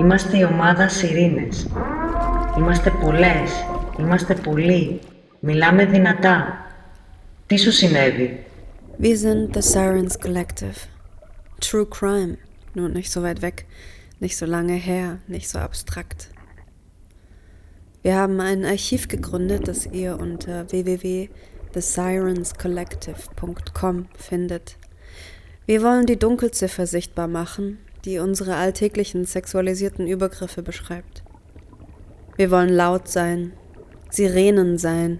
Είμαστε η ομάδα Σιρήνες. Είμαστε πολλές. Είμαστε πολλοί. Μιλάμε δυνατά. Τι σου συνέβη? Wir sind the Sirens Collective. True Crime. Nur nicht so weit weg, nicht so lange her, nicht so abstrakt. Wir haben ein Archiv gegründet, das ihr unter www.thesirenscollective.com findet. Wir wollen die Dunkelziffer sichtbar machen, die unsere alltäglichen sexualisierten Übergriffe beschreibt. Wir wollen laut sein, Sirenen sein,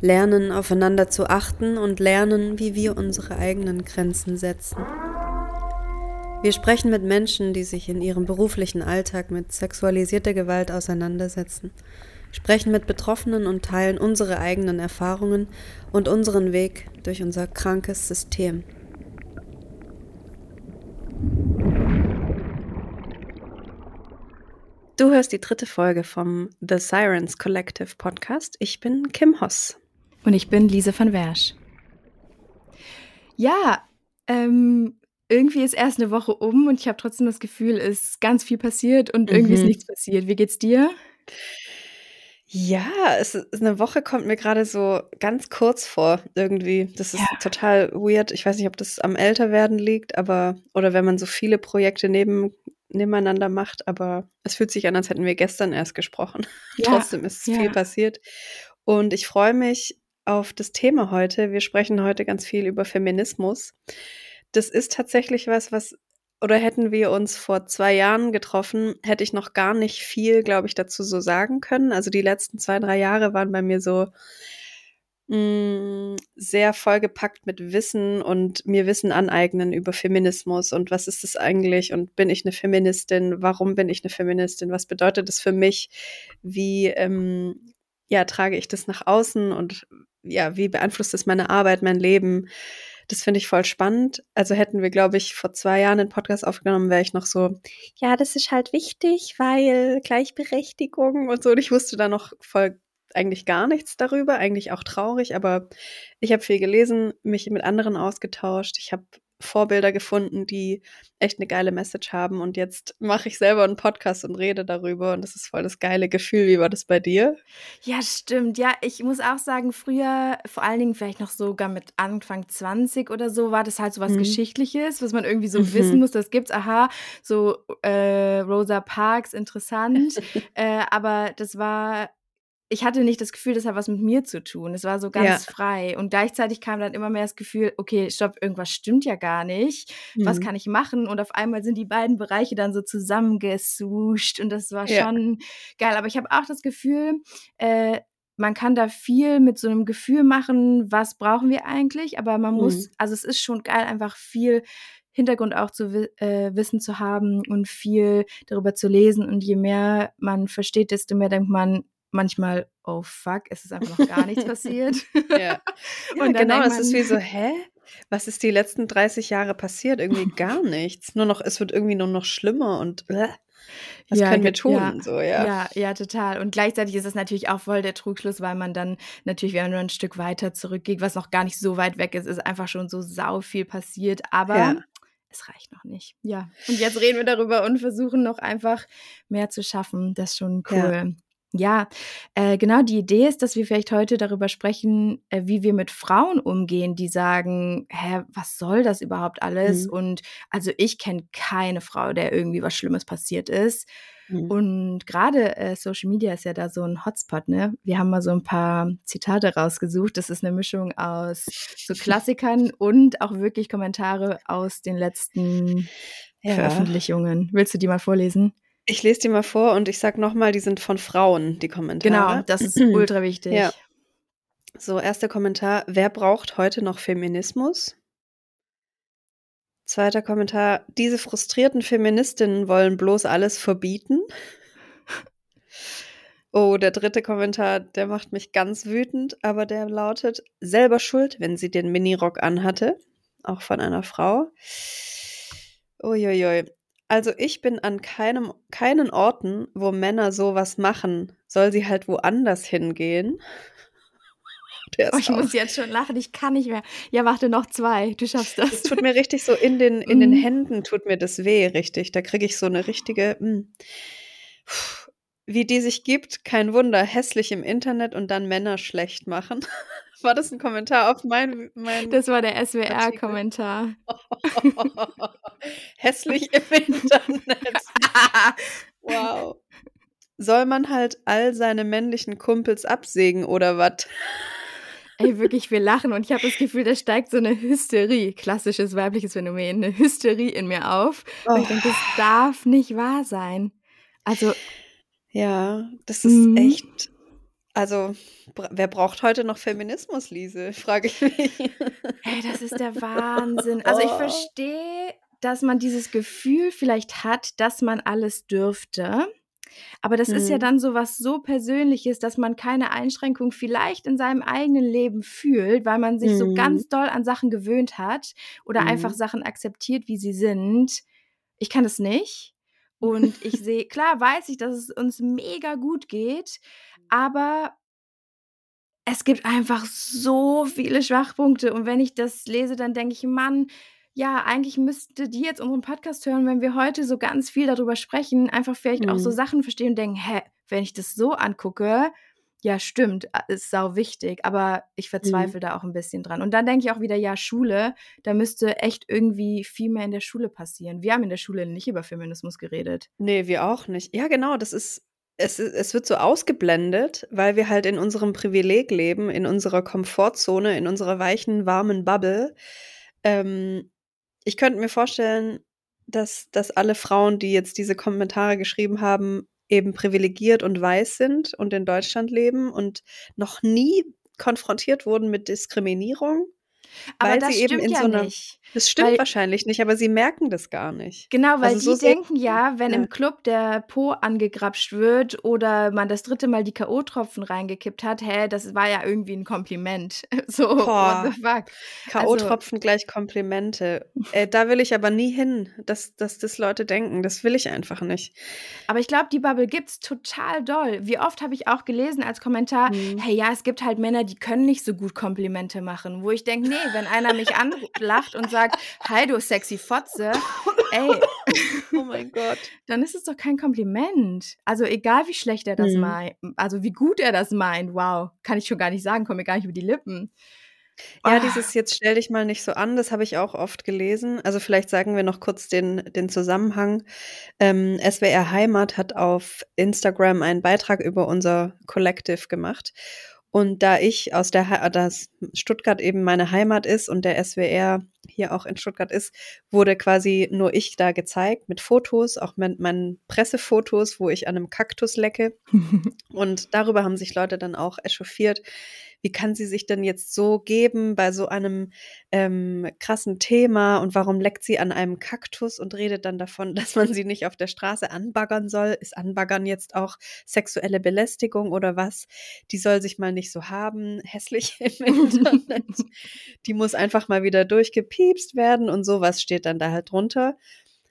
lernen aufeinander zu achten und lernen, wie wir unsere eigenen Grenzen setzen. Wir sprechen mit Menschen, die sich in ihrem beruflichen Alltag mit sexualisierter Gewalt auseinandersetzen, sprechen mit Betroffenen und teilen unsere eigenen Erfahrungen und unseren Weg durch unser krankes System. Du hörst die dritte Folge vom The Sirens Collective Podcast. Ich bin Kim Hoss. Und ich bin Lise van Wersch. Ja, ähm, irgendwie ist erst eine Woche um und ich habe trotzdem das Gefühl, es ist ganz viel passiert und irgendwie ist Mhm. nichts passiert. Wie geht's dir? Ja, es ist eine Woche kommt mir gerade so ganz kurz vor irgendwie. Das ist Ja. total weird. Ich weiß nicht, ob das am Älterwerden liegt, aber oder wenn man so viele Projekte neben nebeneinander macht, aber es fühlt sich an, als hätten wir gestern erst gesprochen. Ja, Trotzdem ist viel ja. passiert und ich freue mich auf das Thema heute. Wir sprechen heute ganz viel über Feminismus. Das ist tatsächlich was, was oder hätten wir uns vor 2 Jahren getroffen, hätte ich noch gar nicht viel, glaube ich, dazu so sagen können. Also, die letzten 2, 3 Jahre waren bei mir so hm, sehr vollgepackt mit Wissen und mir Wissen aneignen über Feminismus und was ist das eigentlich und bin ich eine Feministin? Warum bin ich eine Feministin? Was bedeutet das für mich? Wie, ähm, ja, trage ich das nach außen und ja, wie beeinflusst das meine Arbeit, mein Leben? Das finde ich voll spannend. Also, hätten wir, glaube ich, vor 2 Jahren 'nen Podcast aufgenommen, wäre ich noch so: „Ja, das ist halt wichtig, weil Gleichberechtigung und so.“ Und ich wusste da noch voll eigentlich gar nichts darüber, eigentlich auch traurig, aber ich habe viel gelesen, mich mit anderen ausgetauscht. Ich habe Vorbilder gefunden, die echt eine geile Message haben und jetzt mache ich selber einen Podcast und rede darüber und das ist voll das geile Gefühl. Wie war das bei dir? Ja, stimmt. Ja, ich muss auch sagen, früher, vor allen Dingen vielleicht noch sogar mit Anfang 20 oder so, war das halt so was Mhm. Geschichtliches, was man irgendwie so wissen Mhm. muss, das gibt's. Aha, so, äh, Rosa Parks, interessant. Äh, aber das war ich hatte nicht das Gefühl, das hat was mit mir zu tun. Es war so Ja. ganz frei und gleichzeitig kam dann immer mehr das Gefühl: „Okay, stopp, irgendwas stimmt ja gar nicht. Was Mhm. kann ich machen?“ Und auf einmal sind die beiden Bereiche dann so zusammengeswoost und das war Ja. schon geil. Aber ich habe auch das Gefühl, äh, man kann da viel mit so 'nem Gefühl machen: „Was brauchen wir eigentlich?“ Aber man muss Mhm. also, es ist schon geil, einfach viel Hintergrund auch zu äh, Wissen zu haben und viel darüber zu lesen. Und je mehr man versteht, desto mehr denkt man manchmal: „Oh fuck, es ist einfach noch gar nichts passiert.“ Ja. Ja, Und genau, das ist wie so: „Hä? Was ist die letzten 30 Jahre passiert?“ Irgendwie gar nichts. Nur noch es wird irgendwie nur noch schlimmer und was Ja, können wir ge ja, tun? So, ja. ja, ja, total. Und gleichzeitig ist es natürlich auch voll der Trugschluss, weil man dann natürlich, wenn man nur 'n Stück weiter zurückgeht, was noch gar nicht so weit weg ist, ist einfach schon so sau viel passiert, aber Ja. es reicht noch nicht. Ja. Und jetzt reden wir darüber und versuchen noch einfach mehr zu schaffen. Das ist schon Ja. cool. Ja, äh, genau, die Idee ist, dass wir vielleicht heute darüber sprechen, äh, wie wir mit Frauen umgehen, die sagen: „Hä, was soll das überhaupt alles?“ Mhm. Und also, ich kenne keine Frau, der irgendwie was Schlimmes passiert ist. Mhm. Und grade, äh, Social Media ist ja da so 'n Hotspot, ne? Wir haben mal so 'n paar Zitate rausgesucht. Das ist 'ne Mischung aus so Klassikern und auch wirklich Kommentare aus den letzten Ja. Veröffentlichungen. Willst du die mal vorlesen? Ich lese die mal vor und ich sage noch mal, die sind von Frauen, die Genau, Kommentare. das ist ultra Ja. wichtig. So, 1. Kommentar: „Wer braucht heute noch Feminismus?“ 2. Kommentar: „Diese frustrierten Feministinnen wollen bloß alles verbieten.“ Oh, der 3. Kommentar, der macht mich ganz wütend, aber der lautet: „Selber schuld, wenn sie den Minirock anhatte.“ Auch von einer Frau. Ui, ui, ui. „Also, ich bin an keinem keinen Orten, wo Männer so was machen. Soll sie halt woanders hingehen.“ oh, ich auf. muss jetzt schon lachen, ich kann nicht mehr. Ja, warte, noch zwei, du schaffst das. Es tut mir richtig so in den, in den mhm. Händen, tut mir das weh, richtig. Da kriege ich so eine richtige, mh. Hm. wie die sich gibt, kein Wunder, hässlich im Internet und dann Männer schlecht machen. War das ein Kommentar auf mein. mein das war der SWR-Kommentar. Hässlich im Internet. wow. Soll man halt all seine männlichen Kumpels absägen oder was? Ey, wirklich, wir lachen und ich habe das Gefühl, da steigt so eine Hysterie, klassisches weibliches Phänomen, eine Hysterie in mir auf. Oh. Und ich denke, das darf nicht wahr sein. Also. Ja, das ist mhm. echt also, wer braucht heute noch Feminismus, Lise? Frage ich mich. Hey, das ist der Wahnsinn. Also, ich oh. verstehe, dass man dieses Gefühl vielleicht hat, dass man alles dürfte. Aber das mhm. ist ja mhm. dann so was so Persönliches, dass man keine Einschränkung vielleicht in seinem eigenen Leben fühlt, weil man sich mhm. so ganz doll an Sachen gewöhnt hat oder mhm. einfach Sachen akzeptiert, wie sie sind. Ich kann es nicht. Und ich sehe, klar weiß ich, dass es uns mega gut geht, aber es gibt einfach so viele Schwachpunkte. Und wenn ich das lese, dann denke ich, Mann, ja, eigentlich müsste die jetzt unseren Podcast hören, wenn wir heute so ganz viel darüber sprechen, einfach vielleicht mhm. auch so mhm. Sachen verstehen und denken, hä, wenn ich das so angucke, ja, stimmt, ist sau wichtig, aber ich mhm. verzweifle mhm. da auch ein bisschen dran. Und dann denke ich auch wieder, ja, Schule, da müsste echt irgendwie viel mehr in der Schule passieren. Wir haben in der Schule nicht über Feminismus geredet. Nee, wir auch nicht. Ja, genau, das ist es, es wird so ausgeblendet, weil wir halt in unserem Privileg leben, in unserer Komfortzone, in unserer weichen, warmen Bubble. Ähm, ich könnte mir vorstellen, dass, dass alle Frauen, die jetzt diese Kommentare geschrieben haben, eben privilegiert und weiß sind und in Deutschland leben und noch nie konfrontiert wurden mit Diskriminierung aber weil das sie eben in ja so einer. Nicht. Das stimmt weil, wahrscheinlich nicht, aber sie merken das gar nicht. Genau, weil also die so denken ja, wenn ja. im Club der Po angegrapscht wird oder man das dritte Mal die K.O.-Tropfen reingekippt hat, hä, das war ja irgendwie ein Kompliment. So, Boah. what the fuck. K.O.-Tropfen also, gleich Komplimente. Äh, da will ich aber nie hin, dass, dass das Leute denken. Das will ich einfach nicht. Aber ich glaube, die Bubble gibt's total doll. Wie oft habe ich auch gelesen als Kommentar, hm. hey, ja, es gibt halt Männer, die können nicht so gut Komplimente machen. Wo ich denke, nee, wenn einer mich anlacht und sagt, hi du sexy Fotze, ey, oh mein Gott, dann ist es doch kein Kompliment. Also egal wie schlecht er das mhm. meint, also wie gut er das meint, wow, kann ich schon gar nicht sagen, komme mir gar nicht über die Lippen. Ja, oh. dieses jetzt stell dich mal nicht so an, das habe ich auch oft gelesen. Also vielleicht sagen wir noch kurz den, den Zusammenhang. Ähm, SWR Heimat hat auf Instagram einen Beitrag über unser Collective gemacht. Und da ich aus der, dass Stuttgart eben meine Heimat ist und der SWR hier auch in Stuttgart ist, wurde quasi nur ich da gezeigt mit Fotos, auch mit meinen Pressefotos, wo ich an einem Kaktus lecke. und darüber haben sich Leute dann auch echauffiert, wie kann sie sich denn jetzt so geben bei so einem ähm, krassen Thema und warum leckt sie an einem Kaktus und redet dann davon, dass man sie nicht auf der Straße anbaggern soll? Ist Anbaggern jetzt auch sexuelle Belästigung oder was? Die soll sich mal nicht so haben, hässlich im Internet. Die muss einfach mal wieder durchgepiepst werden und sowas steht dann da halt drunter.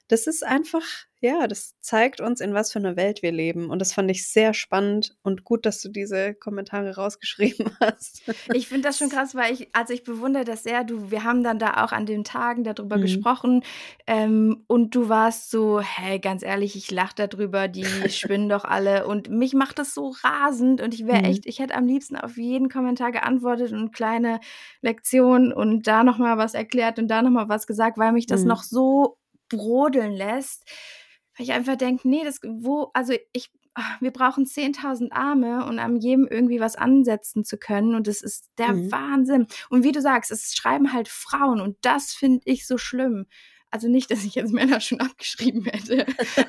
Das ist einfach ja, das zeigt uns, in was für einer Welt wir leben. Und das fand ich sehr spannend und gut, dass du diese Kommentare rausgeschrieben hast. Ich finde das schon krass, weil ich, also ich bewundere das sehr. Du, wir haben dann da auch an den Tagen darüber mhm. gesprochen ähm, und du warst so, hey, ganz ehrlich, ich lache darüber, die spinnen doch alle. Und mich macht das so rasend und ich wäre mhm. echt, ich hätte am liebsten auf jeden Kommentar geantwortet und kleine Lektion und da nochmal was erklärt und da nochmal was gesagt, weil mich das mhm. noch so brodeln lässt weil ich einfach denke, nee, das, wo, also ich, ah, wir brauchen 10.000 Arme und an jedem irgendwie was ansetzen zu können. Und das ist der mhm. Wahnsinn. Und wie du sagst, es schreiben halt Frauen und das finde ich so schlimm. Also nicht, dass ich jetzt Männer schon abgeschrieben hätte,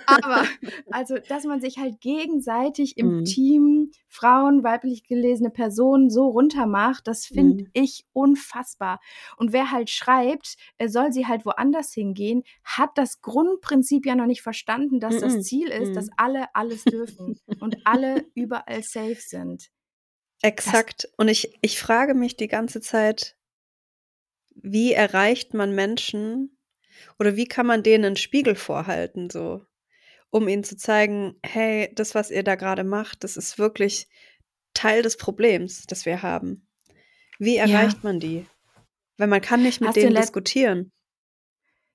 aber also, dass man sich halt gegenseitig im mhm. Team Frauen, weiblich gelesene Personen so runtermacht, das finde mhm. ich unfassbar. Und wer halt schreibt, soll sie halt woanders hingehen, hat das Grundprinzip ja noch nicht verstanden, dass mhm. das Ziel ist, dass mhm. alle alles dürfen und alle überall safe sind. Exakt. Das und ich, ich frage mich die ganze Zeit, wie erreicht man Menschen, oder wie kann man denen einen Spiegel vorhalten, so, um ihnen zu zeigen, hey, das, was ihr da gerade macht, das ist wirklich Teil des Problems, das wir haben. Wie erreicht ja. man die? Weil man kann nicht mit Hast denen diskutieren.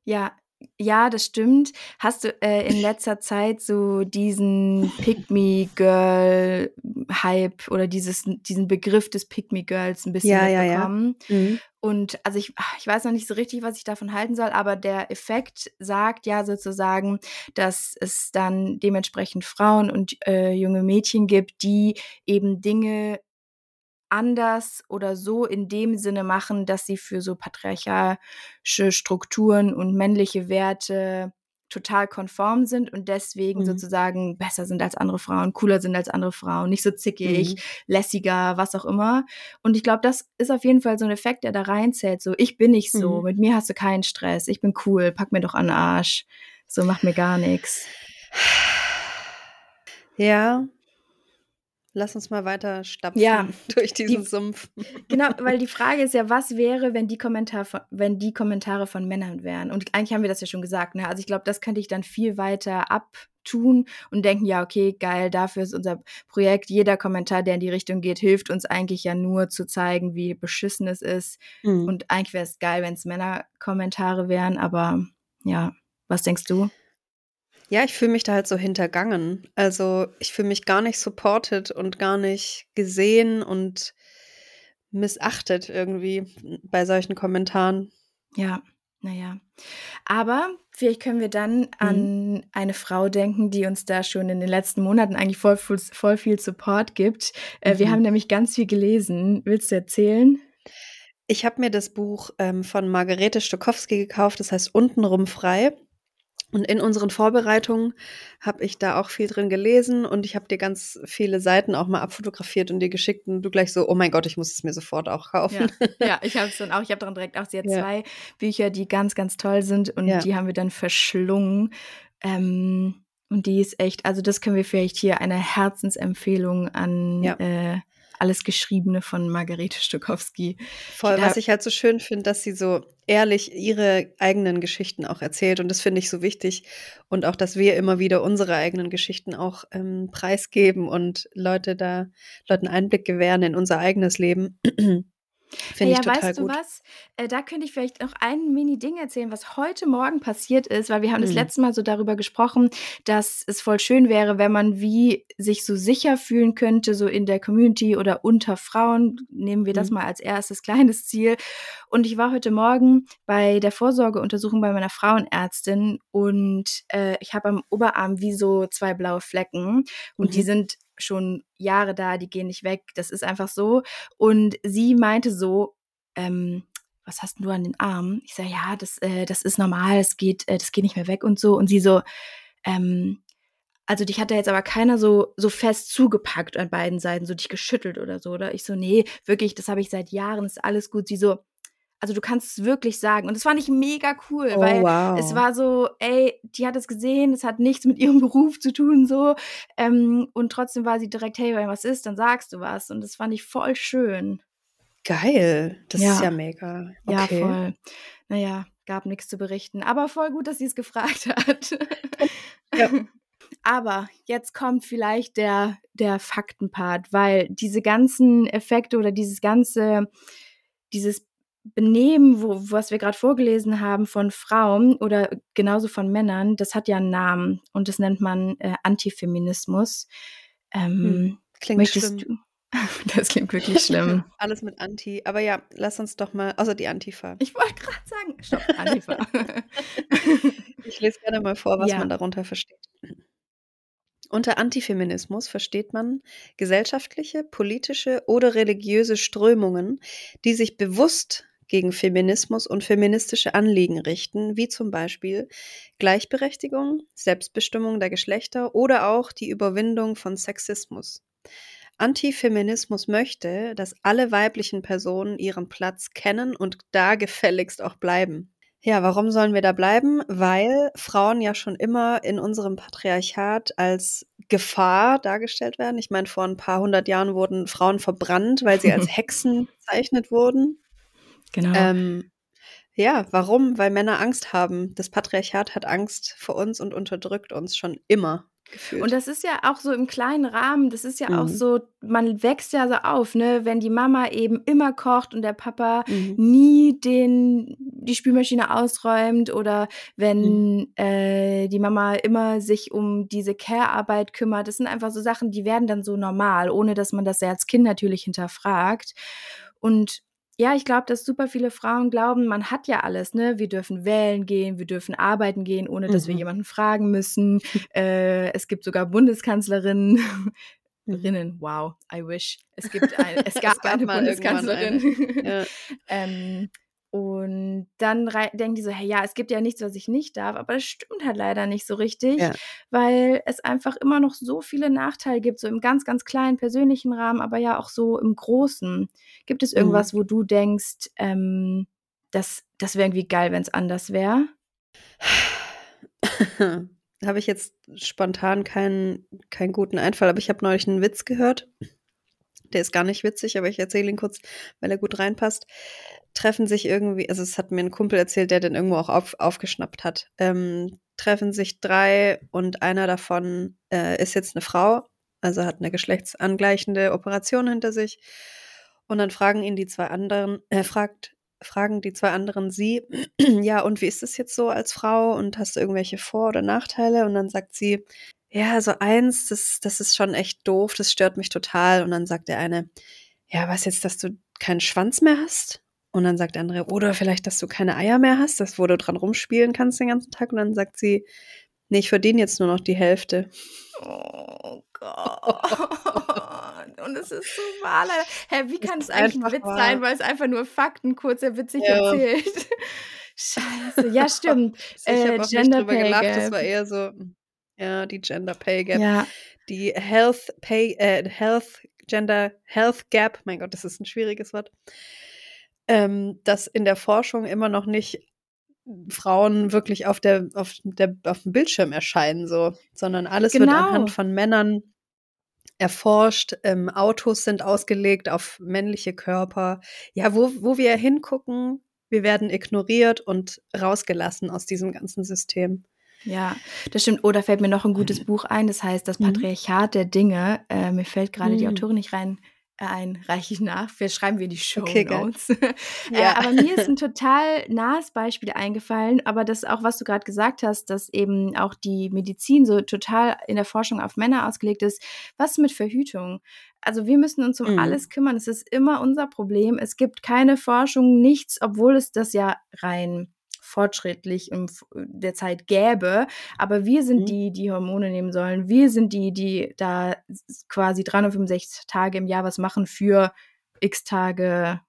Ja, ja, das stimmt. Hast du äh, in letzter Zeit so diesen Pick-Me-Girl-Hype oder dieses, diesen Begriff des Pick-Me-Girls ein bisschen ja, mitbekommen? Ja, ja. Mhm. Und also ich, ich weiß noch nicht so richtig, was ich davon halten soll, aber der Effekt sagt ja sozusagen, dass es dann dementsprechend Frauen und äh, junge Mädchen gibt, die eben Dinge anders oder so in dem Sinne machen, dass sie für so patriarchalische Strukturen und männliche Werte total konform sind und deswegen mhm. sozusagen besser sind als andere Frauen, cooler sind als andere Frauen, nicht so zickig, mhm. lässiger, was auch immer. Und ich glaube, das ist auf jeden Fall so ein Effekt, der da reinzählt. So, ich bin nicht so, mhm. mit mir hast du keinen Stress, ich bin cool, pack mir doch an den Arsch. So, mach mir gar nichts. Ja, Lass uns mal weiter stapfen ja, durch diesen die, Sumpf. Genau, weil die Frage ist ja, was wäre, wenn die, Kommentar von, wenn die Kommentare von Männern wären? Und eigentlich haben wir das ja schon gesagt. Ne? Also ich glaube, das könnte ich dann viel weiter abtun und denken, ja, okay, geil, dafür ist unser Projekt. Jeder Kommentar, der in die Richtung geht, hilft uns eigentlich ja nur zu zeigen, wie beschissen es ist. Mhm. Und eigentlich wäre es geil, wenn es Männerkommentare wären. Aber ja, was denkst du? Ja, ich fühle mich da halt so hintergangen. Also ich fühle mich gar nicht supported und gar nicht gesehen und missachtet irgendwie bei solchen Kommentaren. Ja, naja. Aber vielleicht können wir dann mhm. an eine Frau denken, die uns da schon in den letzten Monaten eigentlich voll, voll viel Support gibt. Mhm. Wir haben nämlich ganz viel gelesen. Willst du erzählen? Ich habe mir das Buch ähm, von Margarete Stokowski gekauft, das heißt Untenrum frei. Und in unseren Vorbereitungen habe ich da auch viel drin gelesen und ich habe dir ganz viele Seiten auch mal abfotografiert und dir geschickt und du gleich so, oh mein Gott, ich muss es mir sofort auch kaufen. Ja, ja ich habe es dann auch, ich habe dann direkt auch, sie hat ja. zwei Bücher, die ganz, ganz toll sind und ja. die haben wir dann verschlungen. Ähm, und die ist echt, also das können wir vielleicht hier eine Herzensempfehlung an äh, alles Geschriebene von Margarete Stokowski. Voll, was ich halt so schön finde, dass sie so ehrlich ihre eigenen Geschichten auch erzählt und das finde ich so wichtig und auch, dass wir immer wieder unsere eigenen Geschichten auch ähm, preisgeben und Leute da, Leuten Einblick gewähren in unser eigenes Leben. Finde ja, ich total weißt gut. du was? Äh, da könnte ich vielleicht noch ein Mini-Ding erzählen, was heute Morgen passiert ist, weil wir haben mhm. das letzte Mal so darüber gesprochen, dass es voll schön wäre, wenn man wie sich so sicher fühlen könnte, so in der Community oder unter Frauen. Nehmen wir das mhm. mal als erstes kleines Ziel. Und ich war heute Morgen bei der Vorsorgeuntersuchung bei meiner Frauenärztin und äh, ich habe am Oberarm wie so zwei blaue Flecken und mhm. die sind schon Jahre da, die gehen nicht weg, das ist einfach so. Und sie meinte so, ähm, was hast du an den Armen? Ich sage, ja, das, äh, das ist normal, es geht, äh, das geht nicht mehr weg und so. Und sie so, ähm, also dich hat da jetzt aber keiner so, so fest zugepackt an beiden Seiten, so dich geschüttelt oder so, oder? Ich so, nee, wirklich, das habe ich seit Jahren, ist alles gut. Sie so, also du kannst es wirklich sagen. Und das fand ich mega cool, oh, weil wow. es war so, ey, die hat es gesehen, es hat nichts mit ihrem Beruf zu tun, so. Ähm, und trotzdem war sie direkt, hey, wenn was ist, dann sagst du was. Und das fand ich voll schön. Geil, das ja. ist ja mega. Okay. Ja, voll. Naja, gab nichts zu berichten. Aber voll gut, dass sie es gefragt hat. ja. Aber jetzt kommt vielleicht der, der Faktenpart, weil diese ganzen Effekte oder dieses ganze, dieses Benehmen, wo, was wir gerade vorgelesen haben von Frauen oder genauso von Männern, das hat ja einen Namen und das nennt man äh, Antifeminismus. Ähm, hm, klingt schlimm. Du? Das klingt wirklich schlimm. Alles mit Anti. Aber ja, lass uns doch mal, außer die Antifa. Ich wollte gerade sagen, stopp, Antifa. ich lese gerne mal vor, was ja. man darunter versteht. Unter Antifeminismus versteht man gesellschaftliche, politische oder religiöse Strömungen, die sich bewusst gegen Feminismus und feministische Anliegen richten, wie zum Beispiel Gleichberechtigung, Selbstbestimmung der Geschlechter oder auch die Überwindung von Sexismus. Antifeminismus möchte, dass alle weiblichen Personen ihren Platz kennen und da gefälligst auch bleiben. Ja, warum sollen wir da bleiben? Weil Frauen ja schon immer in unserem Patriarchat als Gefahr dargestellt werden. Ich meine, vor ein paar hundert Jahren wurden Frauen verbrannt, weil sie als Hexen bezeichnet wurden. Genau. Ähm, ja, warum? Weil Männer Angst haben. Das Patriarchat hat Angst vor uns und unterdrückt uns schon immer. Gefühlt. Und das ist ja auch so im kleinen Rahmen, das ist ja auch Mhm. so, man wächst ja so auf, ne, wenn die Mama eben immer kocht und der Papa Mhm. nie den die Spülmaschine ausräumt oder Mhm. wenn, äh, die Mama immer sich um diese Care-Arbeit kümmert. Das sind einfach so Sachen, die werden dann so normal, ohne dass man das ja als Kind natürlich hinterfragt. Und ja, ich glaube, dass super viele Frauen glauben, man hat ja alles, ne? Wir dürfen wählen gehen, wir dürfen arbeiten gehen, ohne dass wir Mhm. jemanden fragen müssen. Äh, es gibt sogar Bundeskanzlerinnen. Mhm. Rinnen, wow, I wish. Es gibt ein, es gab, Es gab eine Bundeskanzlerin. Ja. ähm, und dann denken die so, hey, ja, es gibt ja nichts, was ich nicht darf, aber das stimmt halt leider nicht so richtig, Ja. weil es einfach immer noch so viele Nachteile gibt, so im ganz, ganz kleinen persönlichen Rahmen, aber ja auch so im Großen. Gibt es Mhm. irgendwas, wo du denkst, ähm, das, das wäre irgendwie geil, wenn es anders wäre? habe ich jetzt spontan keinen, keinen guten Einfall, aber ich habe neulich einen Witz gehört. Der ist gar nicht witzig, aber ich erzähle ihn kurz, weil er gut reinpasst. Treffen sich irgendwie, also es hat mir ein Kumpel erzählt, der den irgendwo auch auf, aufgeschnappt hat. Ähm, treffen sich drei und einer davon äh, ist jetzt eine Frau, also hat eine geschlechtsangleichende Operation hinter sich. Und dann fragen ihn die zwei anderen, äh, fragt, fragen die zwei anderen sie, ja, und wie ist es jetzt so als Frau und hast du irgendwelche Vor- oder Nachteile? Und dann sagt sie, ja, so eins, das, das ist schon echt doof, das stört mich total. Und dann sagt der eine, ja, was jetzt, dass du keinen Schwanz mehr hast? Und dann sagt der andere, oder vielleicht, dass du keine Eier mehr hast, das, wo du dran rumspielen kannst den ganzen Tag. Und dann sagt sie, nee, ich verdiene jetzt nur noch die Hälfte. Oh Gott. Und es ist so wahr. Hä, wie kann es eigentlich ein Witz wahr. sein, weil es einfach nur Fakten kurz sehr witzig Ja. erzählt? Scheiße. Ja, stimmt. Ich Äh, habe auch Gender nicht drüber gelacht, Gap. das war eher so, ja, die Gender Pay Gap. Ja, Die Health Pay, äh, Health, Gender Health Gap, mein Gott, das ist ein schwieriges Wort, ähm, dass in der Forschung immer noch nicht Frauen wirklich auf der, auf der, auf dem Bildschirm erscheinen, so, sondern alles wird Genau. anhand von Männern erforscht. Ähm, Autos sind ausgelegt auf männliche Körper. Ja, wo, wo wir hingucken, wir werden ignoriert und rausgelassen aus diesem ganzen System. ja, das stimmt. Oder fällt mir noch ein gutes Buch ein, das heißt Das Mhm. Patriarchat der Dinge. Äh, mir fällt gerade die Mhm. Autorin nicht rein ein, reiche ich nach. Wir schreiben wir die Show Okay. Notes. Ja. äh, aber mir ist ein total nahes Beispiel eingefallen, aber das auch, was du gerade gesagt hast, dass eben auch die Medizin so total in der Forschung auf Männer ausgelegt ist. Was mit Verhütung? Also wir müssen uns um Mhm. alles kümmern. Es ist immer unser Problem. Es gibt keine Forschung, nichts, obwohl es das ja rein fortschrittlich in f- der Zeit gäbe. Aber wir sind Mhm. die, die Hormone nehmen sollen. Wir sind die, die da quasi 365 Tage im Jahr was machen für x Tage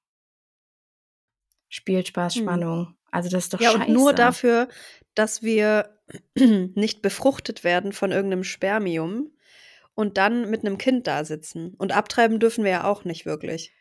Spielspaß, Mhm. Spannung. Also das ist doch Ja, scheiße. und nur dafür, dass wir nicht befruchtet werden von irgendeinem Spermium und dann mit einem Kind da sitzen. Und abtreiben dürfen wir ja auch nicht wirklich.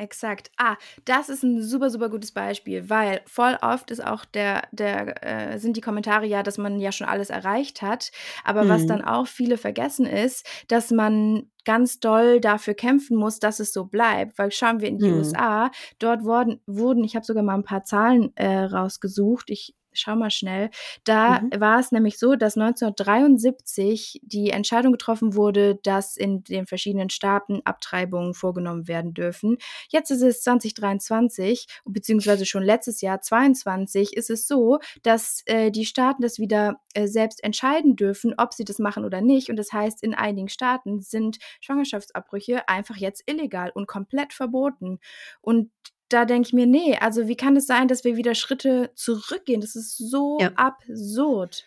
Exakt. Ah, das ist ein super, super gutes Beispiel, weil voll oft ist auch der, der, äh, sind die Kommentare ja, dass man ja schon alles erreicht hat. Aber was Mhm. dann auch viele vergessen ist, dass man ganz doll dafür kämpfen muss, dass es so bleibt. Weil schauen wir in die Mhm. USA, dort wurden, wurden, ich habe sogar mal ein paar Zahlen äh, rausgesucht. Ich schau mal schnell. Da Mhm. war es nämlich so, dass 1973 die Entscheidung getroffen wurde, dass in den verschiedenen Staaten Abtreibungen vorgenommen werden dürfen. Jetzt ist es 2023, beziehungsweise schon letztes Jahr 22, ist es so, dass äh, die Staaten das wieder äh, selbst entscheiden dürfen, ob sie das machen oder nicht. Und das heißt, in einigen Staaten sind Schwangerschaftsabbrüche einfach jetzt illegal und komplett verboten. Und da denke ich mir, nee, also wie kann es sein, dass wir wieder Schritte zurückgehen? Das ist so Ja. absurd.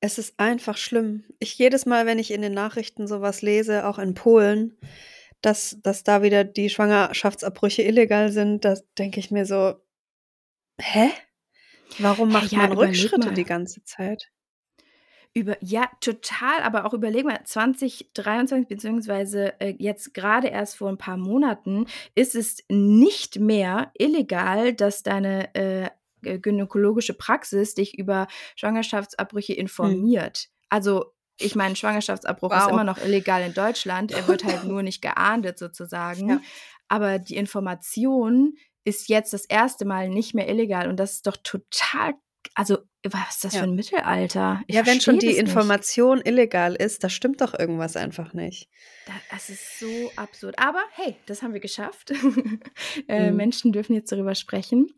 Es ist einfach schlimm. Ich jedes Mal, wenn ich in den Nachrichten sowas lese, auch in Polen, dass, dass da wieder die Schwangerschaftsabbrüche illegal sind, da denke ich mir so, hä? Warum macht ja, man Rückschritte die ganze Zeit? Über, ja, total, aber auch überleg mal, 2023, beziehungsweise äh, jetzt gerade erst vor ein paar Monaten, ist es nicht mehr illegal, dass deine äh, g- gynäkologische Praxis dich über Schwangerschaftsabbrüche informiert. Also, ich meine, Schwangerschaftsabbruch ist Wow. immer noch illegal in Deutschland, er wird halt nur nicht geahndet sozusagen. Ja. Aber die Information ist jetzt das erste Mal nicht mehr illegal und das ist doch total also was ist das ja. für ein Mittelalter? Ich ja, wenn schon die Information nicht. illegal ist, da stimmt doch irgendwas einfach nicht. Das ist so absurd. Aber hey, das haben wir geschafft. äh, mhm. Menschen dürfen jetzt darüber sprechen.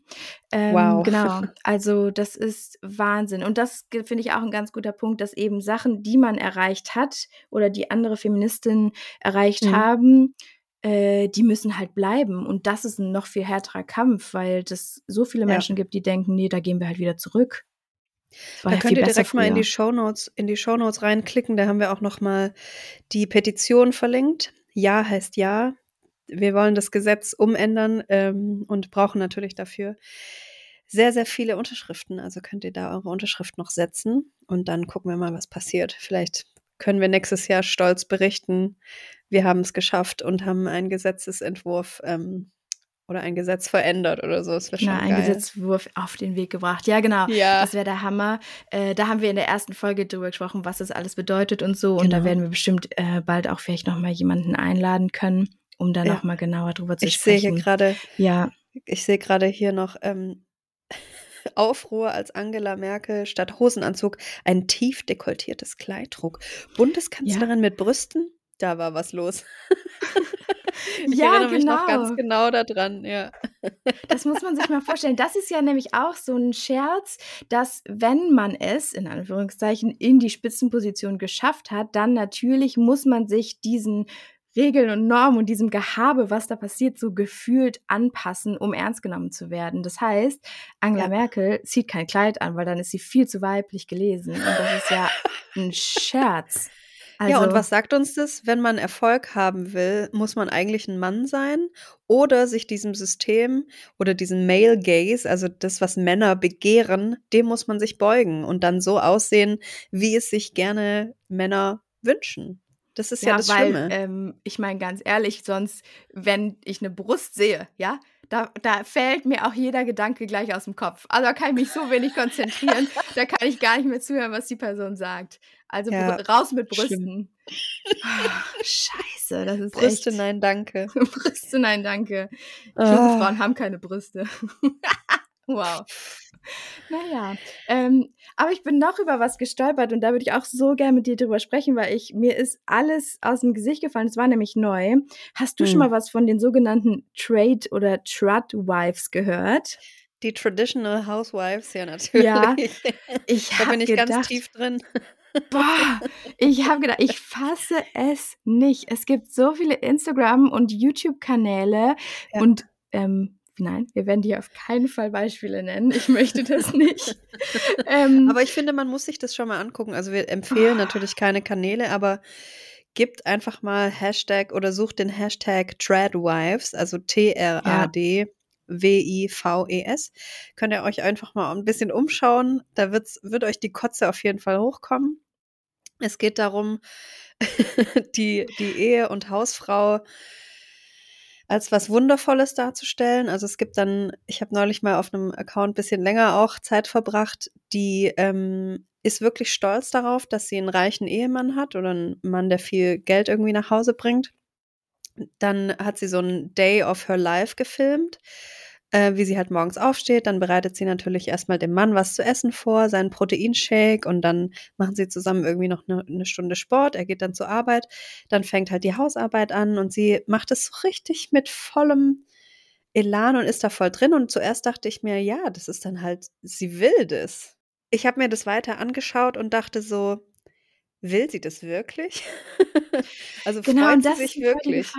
Ähm, wow. Genau. Also das ist Wahnsinn. Und das finde ich auch ein ganz guter Punkt, dass eben Sachen, die man erreicht hat oder die andere Feministinnen erreicht mhm. haben, äh, die müssen halt bleiben. Und das ist ein noch viel härterer Kampf, weil es so viele Menschen ja. gibt, die denken, nee, da gehen wir halt wieder zurück. Da ja könnt ihr direkt früher. mal in die Shownotes, in die Shownotes reinklicken. Da haben wir auch noch mal die Petition verlinkt. Ja heißt ja. Wir wollen das Gesetz umändern ähm, und brauchen natürlich dafür sehr, sehr viele Unterschriften. Also könnt ihr da eure Unterschrift noch setzen und dann gucken wir mal, was passiert. Vielleicht können wir nächstes Jahr stolz berichten, wir haben es geschafft und haben einen Gesetzesentwurf ähm, oder ein Gesetz verändert oder so. Das wäre schon ein Gesetzentwurf auf den Weg gebracht. Ja, genau. Ja. Das wäre der Hammer. Äh, da haben wir in der ersten Folge drüber gesprochen, was das alles bedeutet und so. Genau. Und da genau. werden wir bestimmt äh, bald auch vielleicht nochmal jemanden einladen können, um da ja. nochmal genauer drüber zu ich sprechen. Ich sehe hier gerade, ja. Ich sehe gerade hier noch ähm, Aufruhr, als Angela Merkel statt Hosenanzug ein tief dekoltiertes Kleid trug. Bundeskanzlerin ja. mit Brüsten? Da war was los. ich ja, erinnere mich noch ganz genau. genau daran, ja. Das muss man sich mal vorstellen. Das ist ja nämlich auch so ein Scherz, dass wenn man es, in Anführungszeichen, in die Spitzenposition geschafft hat, dann natürlich muss man sich diesen Regeln und Normen und diesem Gehabe, was da passiert, so gefühlt anpassen, um ernst genommen zu werden. Das heißt, Angela ja. Merkel zieht kein Kleid an, weil dann ist sie viel zu weiblich gelesen. Und das ist ja ein Scherz. Also, ja, und also was sagt uns das? Wenn man Erfolg haben will, muss man eigentlich ein Mann sein oder sich diesem System oder diesem Male Gaze, also das, was Männer begehren, dem muss man sich beugen und dann so aussehen, wie es sich gerne Männer wünschen. Das ist ja, ja das weil, Schlimme. Ähm, ich meine ganz ehrlich, sonst, wenn ich eine Brust sehe, ja, da, da fällt mir auch jeder Gedanke gleich aus dem Kopf. Also da kann ich mich so wenig konzentrieren, da kann ich gar nicht mehr zuhören, was die Person sagt. Also ja, raus mit Brüsten. Oh, scheiße, das ist Brüste, echt. nein, danke. Brüste, nein, danke. Oh. Frauen haben keine Brüste. wow. Naja, ähm, aber ich bin noch über was gestolpert und da würde ich auch so gerne mit dir drüber sprechen, weil ich mir ist alles aus dem Gesicht gefallen. Es war nämlich neu. Hast du hm. schon mal was von den sogenannten Trade oder Trud Wives gehört? Die Traditional Housewives, ja natürlich. Ja, ich da bin ich gedacht, ganz tief drin. Boah, ich habe gedacht, ich fasse es nicht. Es gibt so viele Instagram- und YouTube-Kanäle ja. und ähm, nein, wir werden dir auf keinen Fall Beispiele nennen. Ich möchte das nicht. ähm, aber ich finde, man muss sich das schon mal angucken. Also wir empfehlen oh. natürlich keine Kanäle, aber gibt einfach mal Hashtag oder sucht den Hashtag Tradwives, also T-R-A-D. W-I-V-E-S. Könnt ihr euch einfach mal ein bisschen umschauen. Da wird's, wird euch die Kotze auf jeden Fall hochkommen. Es geht darum, die, die Ehe und Hausfrau als was Wundervolles darzustellen. Also es gibt dann, ich habe neulich mal auf einem Account bisschen länger auch Zeit verbracht, die ähm, ist wirklich stolz darauf, dass sie einen reichen Ehemann hat oder einen Mann, der viel Geld irgendwie nach Hause bringt. Dann hat sie so ein Day of Her Life gefilmt äh, wie sie halt morgens aufsteht. Dann bereitet sie natürlich erstmal dem Mann was zu essen vor, seinen Proteinshake und dann machen sie zusammen irgendwie noch eine, eine Stunde Sport. Er geht dann zur Arbeit. Dann fängt halt die Hausarbeit an und sie macht es so richtig mit vollem Elan und ist da voll drin. Und zuerst dachte ich mir, ja, das ist dann halt, sie will das. Ich habe mir das weiter angeschaut und dachte so, will sie das wirklich? also genau, freut sie sich wirklich?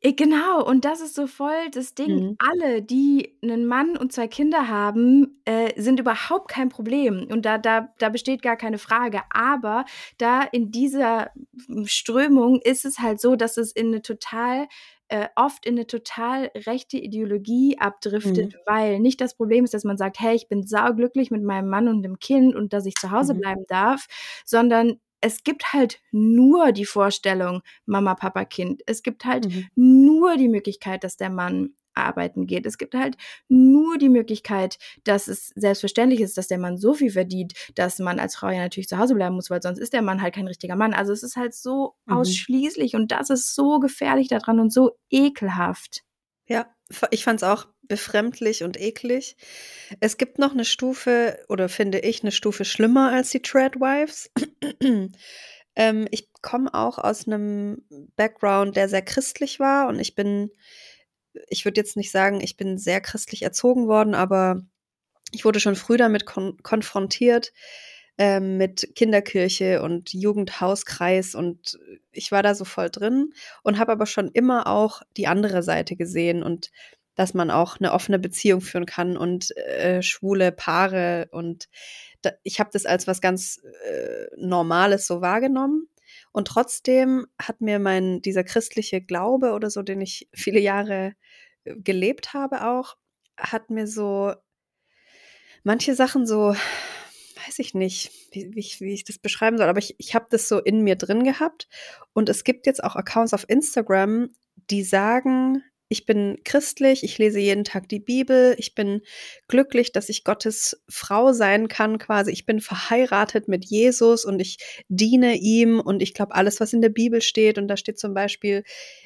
Äh, genau, und das ist so voll das Ding. Mhm. Alle, die einen Mann und zwei Kinder haben, äh, sind überhaupt kein Problem. Und da, da, da besteht gar keine Frage. Aber da in dieser Strömung ist es halt so, dass es in eine total äh, oft in eine total rechte Ideologie abdriftet, Mhm. weil nicht das Problem ist, dass man sagt, hey, ich bin sauglücklich mit meinem Mann und dem Kind und dass ich zu Hause Mhm. bleiben darf, sondern es gibt halt nur die Vorstellung Mama, Papa, Kind. Es gibt halt mhm. nur die Möglichkeit, dass der Mann arbeiten geht. Es gibt halt nur die Möglichkeit, dass es selbstverständlich ist, dass der Mann so viel verdient, dass man als Frau ja natürlich zu Hause bleiben muss, weil sonst ist der Mann halt kein richtiger Mann. Also es ist halt so mhm. ausschließlich und das ist so gefährlich daran und so ekelhaft. Ja, ich fand es auch befremdlich und eklig. Es gibt noch eine Stufe oder finde ich eine Stufe schlimmer als die Treadwives. ähm, ich komme auch aus einem Background, der sehr christlich war und ich bin ich würde jetzt nicht sagen, ich bin sehr christlich erzogen worden, aber ich wurde schon früh damit kon konfrontiert, ähm, mit Kinderkirche und Jugendhauskreis und ich war da so voll drin und habe aber schon immer auch die andere Seite gesehen und dass man auch eine offene Beziehung führen kann und äh, schwule Paare und da, ich habe das als was ganz äh, Normales so wahrgenommen. Und trotzdem hat mir mein dieser christliche Glaube oder so, den ich viele Jahre äh, gelebt habe auch, hat mir so manche Sachen so weiß ich nicht, wie, wie, ich, wie ich das beschreiben soll, aber ich, ich habe das so in mir drin gehabt. Und es gibt jetzt auch Accounts auf Instagram, die sagen, ich bin christlich, ich lese jeden Tag die Bibel, ich bin glücklich, dass ich Gottes Frau sein kann, quasi. Ich bin verheiratet mit Jesus und ich diene ihm und ich glaube alles, was in der Bibel steht. Und da steht zum Beispiel,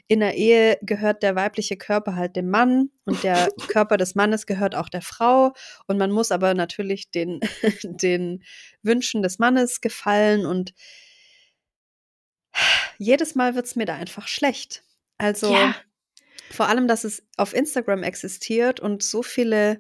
in der Ehe gehört der weibliche Körper halt dem Mann und der Körper des Mannes gehört auch der Frau. Und man muss aber natürlich den, den Wünschen des Mannes gefallen und jedes Mal wird es mir da einfach schlecht. Also ja. Vor allem, dass es auf Instagram existiert und so viele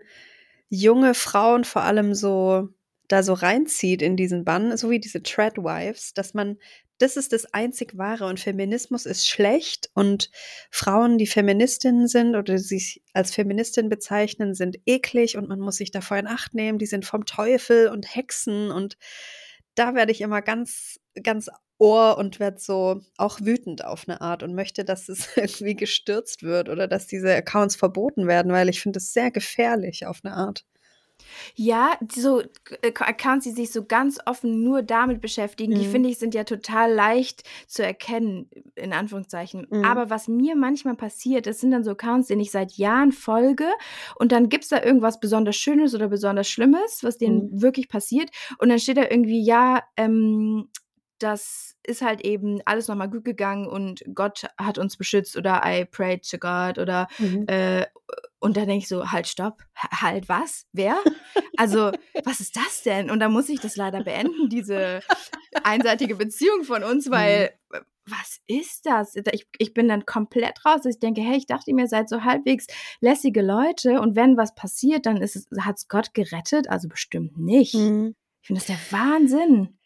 junge Frauen vor allem so da so reinzieht in diesen Bann, so wie diese Treadwives, dass man, das ist das einzig wahre und Feminismus ist schlecht und Frauen, die Feministinnen sind oder sich als Feministin bezeichnen, sind eklig und man muss sich davor in Acht nehmen, die sind vom Teufel und Hexen und da werde ich immer ganz, ganz Ohr und werde so auch wütend auf eine Art und möchte, dass es irgendwie gestürzt wird oder dass diese Accounts verboten werden, weil ich finde es sehr gefährlich auf eine Art. Ja, so äh, Accounts, die sich so ganz offen nur damit beschäftigen, die mhm. finde ich sind ja total leicht zu erkennen, in Anführungszeichen. Mhm. Aber was mir manchmal passiert, das sind dann so Accounts, denen ich seit Jahren folge und dann gibt es da irgendwas besonders Schönes oder besonders Schlimmes, was denen mhm. wirklich passiert und dann steht da irgendwie, ja, ähm, das ist halt eben alles nochmal gut gegangen und Gott hat uns beschützt oder I prayed to God oder mhm. äh, und dann denke ich so, halt, stopp, halt was? Wer? Also, was ist das denn? Und dann muss ich das leider beenden, diese einseitige Beziehung von uns, weil mhm. was ist das? Ich, ich bin dann komplett raus. Ich denke, hey, ich dachte mir, seid so halbwegs lässige Leute und wenn was passiert, dann hat es Gott gerettet? Also bestimmt nicht. Mhm. Ich finde das der Wahnsinn.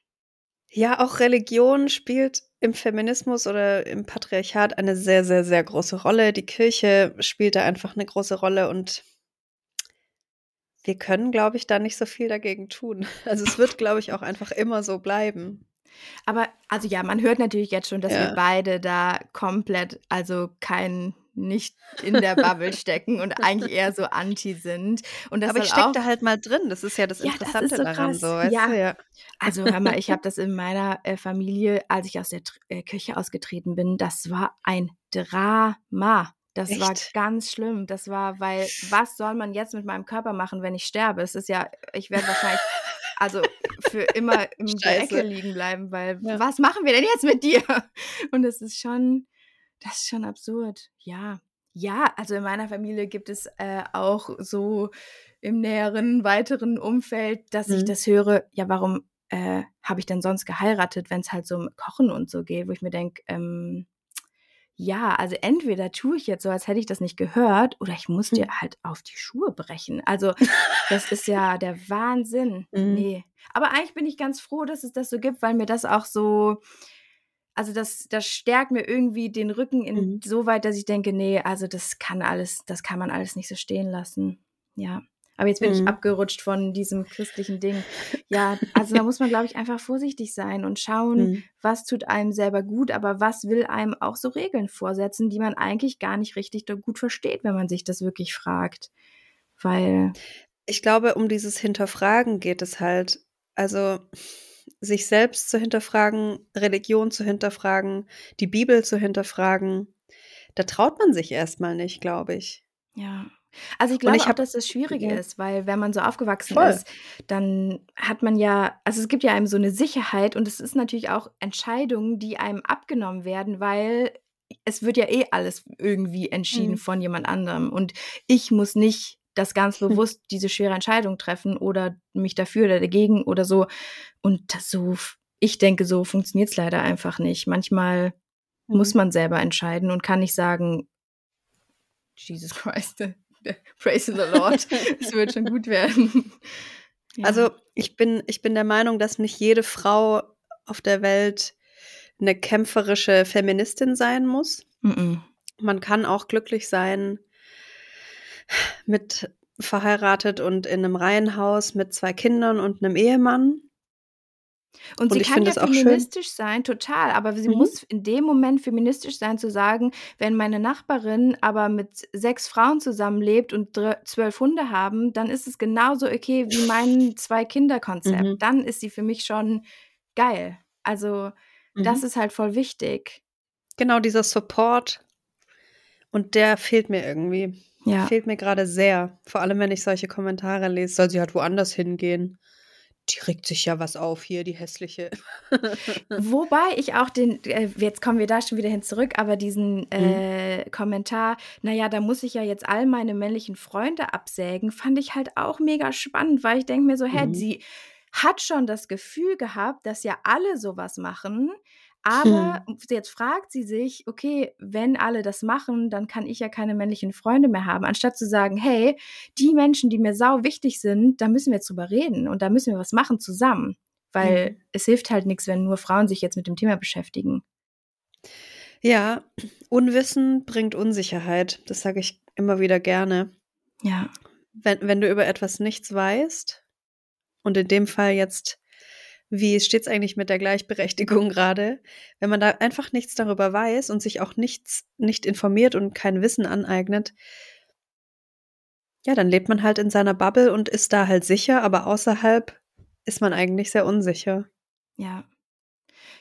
Ja, auch Religion spielt im Feminismus oder im Patriarchat eine sehr, sehr, sehr große Rolle. Die Kirche spielt da einfach eine große Rolle und wir können, glaube ich, da nicht so viel dagegen tun. Also es wird, glaube ich, auch einfach immer so bleiben. Aber also ja, man hört natürlich jetzt schon, dass ja. wir beide da komplett, also kein nicht in der Bubble stecken und eigentlich eher so anti sind. Und das Aber ich stecke da halt mal drin. Das ist ja das Interessante das so daran. So, ja. ja. Also hör mal, ich habe das in meiner äh, Familie, als ich aus der äh, Kirche ausgetreten bin, das war ein Drama. Das Echt? war ganz schlimm. Das war, weil, was soll man jetzt mit meinem Körper machen, wenn ich sterbe? Es ist ja, ich werde wahrscheinlich also für immer der Ecke liegen bleiben, weil ja. was machen wir denn jetzt mit dir? Und es ist schon, das ist schon absurd. Ja. Ja, also in meiner Familie gibt es äh, auch so im näheren, weiteren Umfeld, dass mhm. ich das höre, ja, warum äh, habe ich denn sonst geheiratet, wenn es halt so um Kochen und so geht, wo ich mir denke, ähm, ja, also entweder tue ich jetzt so, als hätte ich das nicht gehört, oder ich muss dir mhm. halt auf die Schuhe brechen. Also, das ist ja der Wahnsinn. Mhm. Nee. Aber eigentlich bin ich ganz froh, dass es das so gibt, weil mir das auch so, also das, das stärkt mir irgendwie den Rücken in mhm. so weit, dass ich denke, nee, also das kann alles, das kann man alles nicht so stehen lassen. Ja. Aber jetzt bin mhm. ich abgerutscht von diesem christlichen Ding. Ja, also da muss man, glaube ich, einfach vorsichtig sein und schauen, mhm. was tut einem selber gut, aber was will einem auch so Regeln vorsetzen, die man eigentlich gar nicht richtig gut versteht, wenn man sich das wirklich fragt. Weil. Ich glaube, um dieses Hinterfragen geht es halt. Also sich selbst zu hinterfragen, Religion zu hinterfragen, die Bibel zu hinterfragen, da traut man sich erstmal nicht, glaube ich. Ja. Also ich glaube ich auch, dass das Schwierige ja. ist, weil wenn man so aufgewachsen Voll. ist, dann hat man ja, also es gibt ja einem so eine Sicherheit und es ist natürlich auch Entscheidungen, die einem abgenommen werden, weil es wird ja eh alles irgendwie entschieden Mhm. von jemand anderem. Und ich muss nicht das ganz Hm. bewusst diese schwere Entscheidung treffen oder mich dafür oder dagegen oder so. Und das so, ich denke, so funktioniert es leider einfach nicht. Manchmal muss Mhm. man selber entscheiden und kann nicht sagen, Jesus Christ, praise the Lord, es wird schon gut werden. Ja. Also ich bin, ich bin der Meinung, dass nicht jede Frau auf der Welt eine kämpferische Feministin sein muss. Mhm. Man kann auch glücklich sein mit verheiratet und in einem Reihenhaus mit zwei Kindern und einem Ehemann. Und, Und sie kann ja das feministisch sein, total, aber sie Mhm. muss in dem Moment feministisch sein, zu sagen, wenn meine Nachbarin aber mit sechs Frauen zusammenlebt und zwölf Hunde haben, dann ist es genauso okay wie mein Zwei-Kinder-Konzept. Mhm. Dann ist sie für mich schon geil. Also, das Mhm. ist halt voll wichtig. Genau dieser Support. Und der fehlt mir irgendwie. Ja. Fehlt mir gerade sehr. Vor allem, wenn ich solche Kommentare lese, soll sie halt woanders hingehen. Die regt sich ja was auf hier, die hässliche. Wobei ich auch den, äh, jetzt kommen wir da schon wieder hin zurück, aber diesen äh, Kommentar, naja, da muss ich ja jetzt all meine männlichen Freunde absägen, fand ich halt auch mega spannend, weil ich denke mir so, hä, Mhm. sie hat schon das Gefühl gehabt, dass ja alle sowas machen, aber jetzt fragt sie sich, okay, wenn alle das machen, dann kann ich ja keine männlichen Freunde mehr haben, anstatt zu sagen, hey, die Menschen, die mir sau wichtig sind, da müssen wir jetzt drüber reden und da müssen wir was machen zusammen. Weil Mhm. es hilft halt nichts, wenn nur Frauen sich jetzt mit dem Thema beschäftigen. Ja, Unwissen bringt Unsicherheit. Das sage ich immer wieder gerne. Ja. Wenn, wenn du über etwas nichts weißt, und in dem Fall jetzt, wie steht es eigentlich mit der Gleichberechtigung gerade, wenn man da einfach nichts darüber weiß und sich auch nichts, nicht informiert und kein Wissen aneignet, ja, dann lebt man halt in seiner Bubble und ist da halt sicher, aber außerhalb ist man eigentlich sehr unsicher. Ja.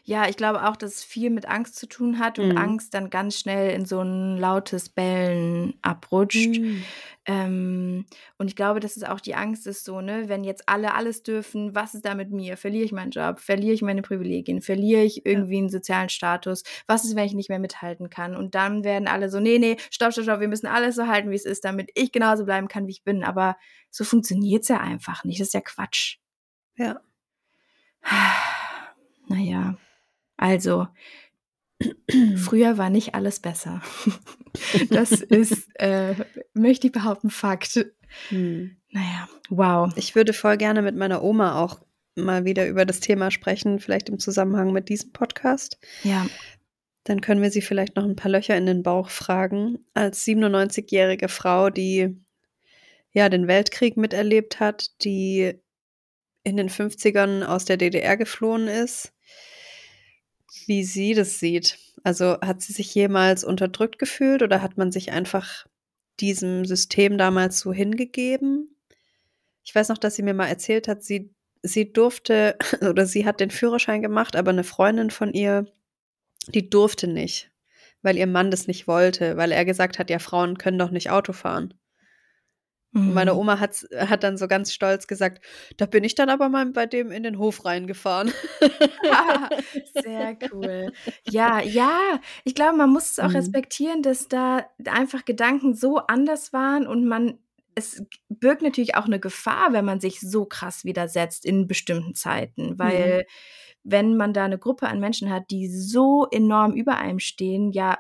Ja, ich glaube auch, dass es viel mit Angst zu tun hat und Mhm. Angst dann ganz schnell in so ein lautes Bellen abrutscht. Mhm. Ähm, und ich glaube, dass es auch die Angst ist, so, ne, wenn jetzt alle alles dürfen, was ist da mit mir? Verliere ich meinen Job? Verliere ich meine Privilegien? Verliere ich irgendwie einen sozialen Status? Was ist, wenn ich nicht mehr mithalten kann? Und dann werden alle so, nee, nee, stopp, stopp, stopp, wir müssen alles so halten, wie es ist, damit ich genauso bleiben kann, wie ich bin. Aber so funktioniert es ja einfach nicht. Das ist ja Quatsch. Ja. Naja, also früher war nicht alles besser. Das ist, äh, möchte ich behaupten, Fakt. Hm. Naja, wow. Ich würde voll gerne mit meiner Oma auch mal wieder über das Thema sprechen, vielleicht im Zusammenhang mit diesem Podcast. Ja, Dann können wir sie vielleicht noch ein paar Löcher in den Bauch fragen. Als 97-jährige Frau, die ja den Weltkrieg miterlebt hat, die in den 50ern aus der DDR geflohen ist, wie sie das sieht. Also hat sie sich jemals unterdrückt gefühlt oder hat man sich einfach diesem System damals so hingegeben? Ich weiß noch, dass sie mir mal erzählt hat, sie, sie durfte oder sie hat den Führerschein gemacht, aber eine Freundin von ihr, die durfte nicht, weil ihr Mann das nicht wollte, weil er gesagt hat, ja, Frauen können doch nicht Auto fahren. Und meine Mhm. Oma hat, hat dann so ganz stolz gesagt, da bin ich dann aber mal bei dem in den Hof reingefahren. Sehr cool. Ja, ja, ich glaube, man muss es auch Mhm. respektieren, dass da einfach Gedanken so anders waren und man, es birgt natürlich auch eine Gefahr, wenn man sich so krass widersetzt in bestimmten Zeiten, weil wenn man da eine Gruppe an Menschen hat, die so enorm über einem stehen, ja,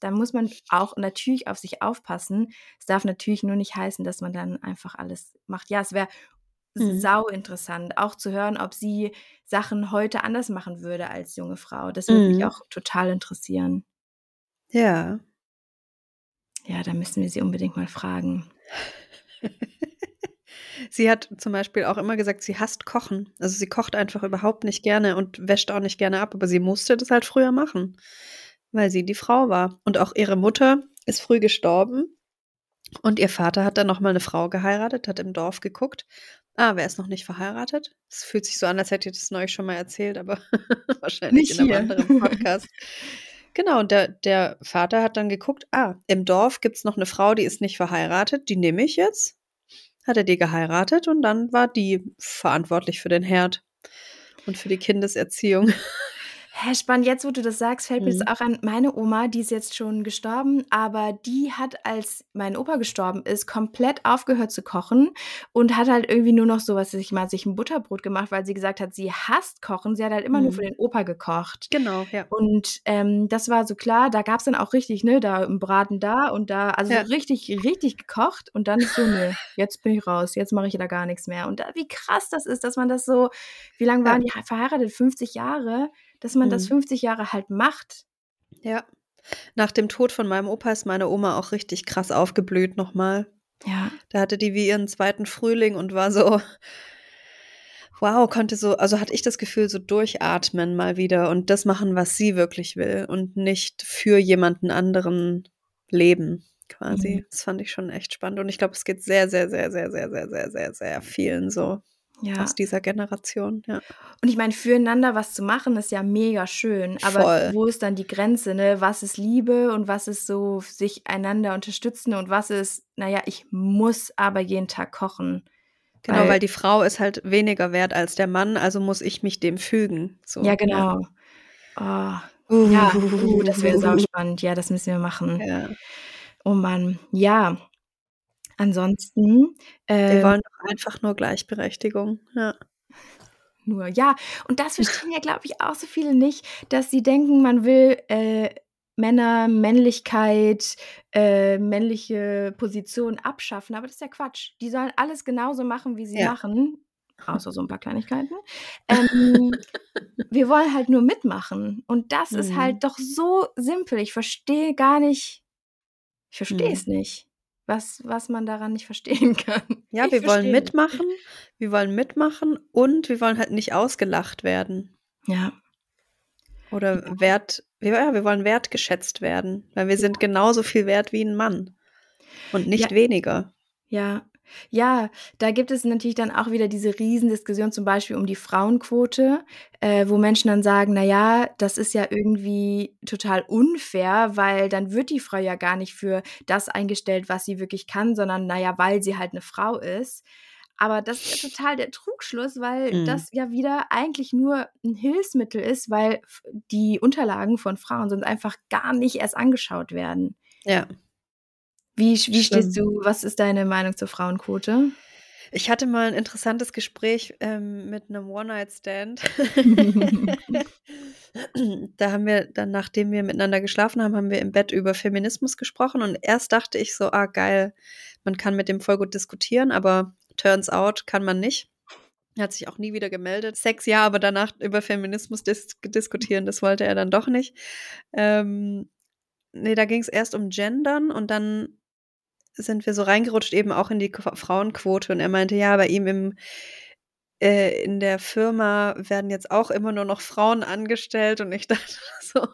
dann muss man auch natürlich auf sich aufpassen. Es darf natürlich nur nicht heißen, dass man dann einfach alles macht. Ja, es wäre Mhm. sau interessant, auch zu hören, ob sie Sachen heute anders machen würde als junge Frau. Das würde mich Mhm. auch total interessieren. Ja. Ja, da müssen wir sie unbedingt mal fragen. Sie hat zum Beispiel auch immer gesagt, sie hasst Kochen. Also sie kocht einfach überhaupt nicht gerne und wäscht auch nicht gerne ab, aber sie musste das halt früher machen, weil sie die Frau war. Und auch ihre Mutter ist früh gestorben und ihr Vater hat dann nochmal eine Frau geheiratet, hat im Dorf geguckt. Ah, wer ist noch nicht verheiratet? Es fühlt sich so an, als hätte ich das neulich schon mal erzählt, aber wahrscheinlich Nicht in einem hier. anderen Podcast. Genau, und der, der Vater hat dann geguckt, ah, im Dorf gibt es noch eine Frau, die ist nicht verheiratet, die nehme ich jetzt. Hat er die geheiratet und dann war die verantwortlich für den Herd und für die Kindeserziehung. Hä, spannend. Jetzt, wo du das sagst, fällt mir das Mhm. auch an. Meine Oma, die ist jetzt schon gestorben, aber die hat, als mein Opa gestorben ist, komplett aufgehört zu kochen und hat halt irgendwie nur noch so, was weiß ich mal, sich ein Butterbrot gemacht, weil sie gesagt hat, sie hasst Kochen. Sie hat halt immer nur für Mhm. den Opa gekocht. Genau, ja. Und, ähm, das war so klar, da gab's dann auch richtig, ne, da 'n Braten da und da also Ja. so richtig richtig gekocht und dann ist so: „Ne, jetzt bin ich raus, jetzt mache ich da gar nix mehr.“ Und da wie krass das ist, dass man das so wie lang Ja. waren die ha verheiratet? 50 Jahre? Dass man das Mhm. 50 Jahre halt macht. Ja. Nach dem Tod von meinem Opa ist meine Oma auch richtig krass aufgeblüht noch mal. Ja. Da hatte die wie ihren 2. Frühling und war so wow, konnte so also hatte ich das Gefühl, so durchatmen mal wieder und das machen, was sie wirklich will und nicht für jemanden anderen leben quasi. Mhm. Das fand ich schon echt spannend und ich glaube, es geht sehr, sehr, sehr, sehr, sehr, sehr, sehr, sehr, sehr vielen so Ja. aus dieser Generation, ja. Und ich meine, füreinander was zu machen, ist ja mega schön, aber Voll. wo ist dann die Grenze, ne? Was ist Liebe und was ist so sich einander unterstützen und was ist, na ja, ich muss aber jeden Tag kochen. Genau, Weil weil die Frau ist halt weniger wert als der Mann, also muss ich mich dem fügen, so, Ja, ja. genau. Oh. Ja, uh, das wäre sauspannend. Ja, das müssen wir machen. Ja. Oh Mann. Ja. Ansonsten, Wir ähm wollen doch einfach nur Gleichberechtigung, ja. Nur, ja. Und das verstehen ja, glaube ich, auch so viele nicht, dass sie denken, man will, äh, Männer, Männlichkeit, äh, männliche Position abschaffen, aber das ist ja Quatsch. Die sollen alles genauso machen, wie sie Ja. machen, außer so 'n paar Kleinigkeiten. Ähm, wir wollen halt nur mitmachen und das ist Mhm. halt doch so simpel. Ich verstehe gar nicht ich verstehe Mhm. es nicht, was was man daran nicht verstehen kann. Ja, Ich wir wollen nicht. mitmachen wir wollen mitmachen und wir wollen halt nicht ausgelacht werden. Ja. Oder Ja. wert ja, wir wollen wertgeschätzt werden, weil wir Ja. sind genauso viel wert wie 'n Mann und nicht Ja. weniger. Ja. Ja, da gibt es natürlich dann auch wieder diese Riesendiskussion zum Beispiel um die Frauenquote, äh, wo Menschen dann sagen: „Na ja, das ist ja irgendwie total unfair, weil dann wird die Frau ja gar nicht für das eingestellt, was sie wirklich kann, sondern, na ja, weil sie halt 'ne Frau ist.“ Aber das ist ja total der Trugschluss, weil Mhm. das ja wieder eigentlich nur 'n Hilfsmittel ist, weil die Unterlagen von Frauen sonst einfach gar nicht erst angeschaut werden. Ja. Wie wie stehst du was ist deine Meinung zur Frauenquote? Ich hatte mal 'n interessantes Gespräch, ähm, mit 'nem One-Night-Stand. Da haben wir dann, nachdem wir miteinander geschlafen haben, haben wir im Bett über Feminismus gesprochen und erst dachte ich so: „Ah, geil, man kann mit dem voll gut diskutieren“, aber turns out kann man nicht. Er hat sich auch nie wieder gemeldet. Sex ja, aber danach über Feminismus dis diskutieren, das wollte er dann doch nicht. Ähm, ne, da ging's erst um Gendern und dann sind wir so reingerutscht eben auch in die Frauenquote und er meinte, ja, bei ihm im äh, in der Firma werden jetzt auch immer nur noch Frauen angestellt und ich dachte so: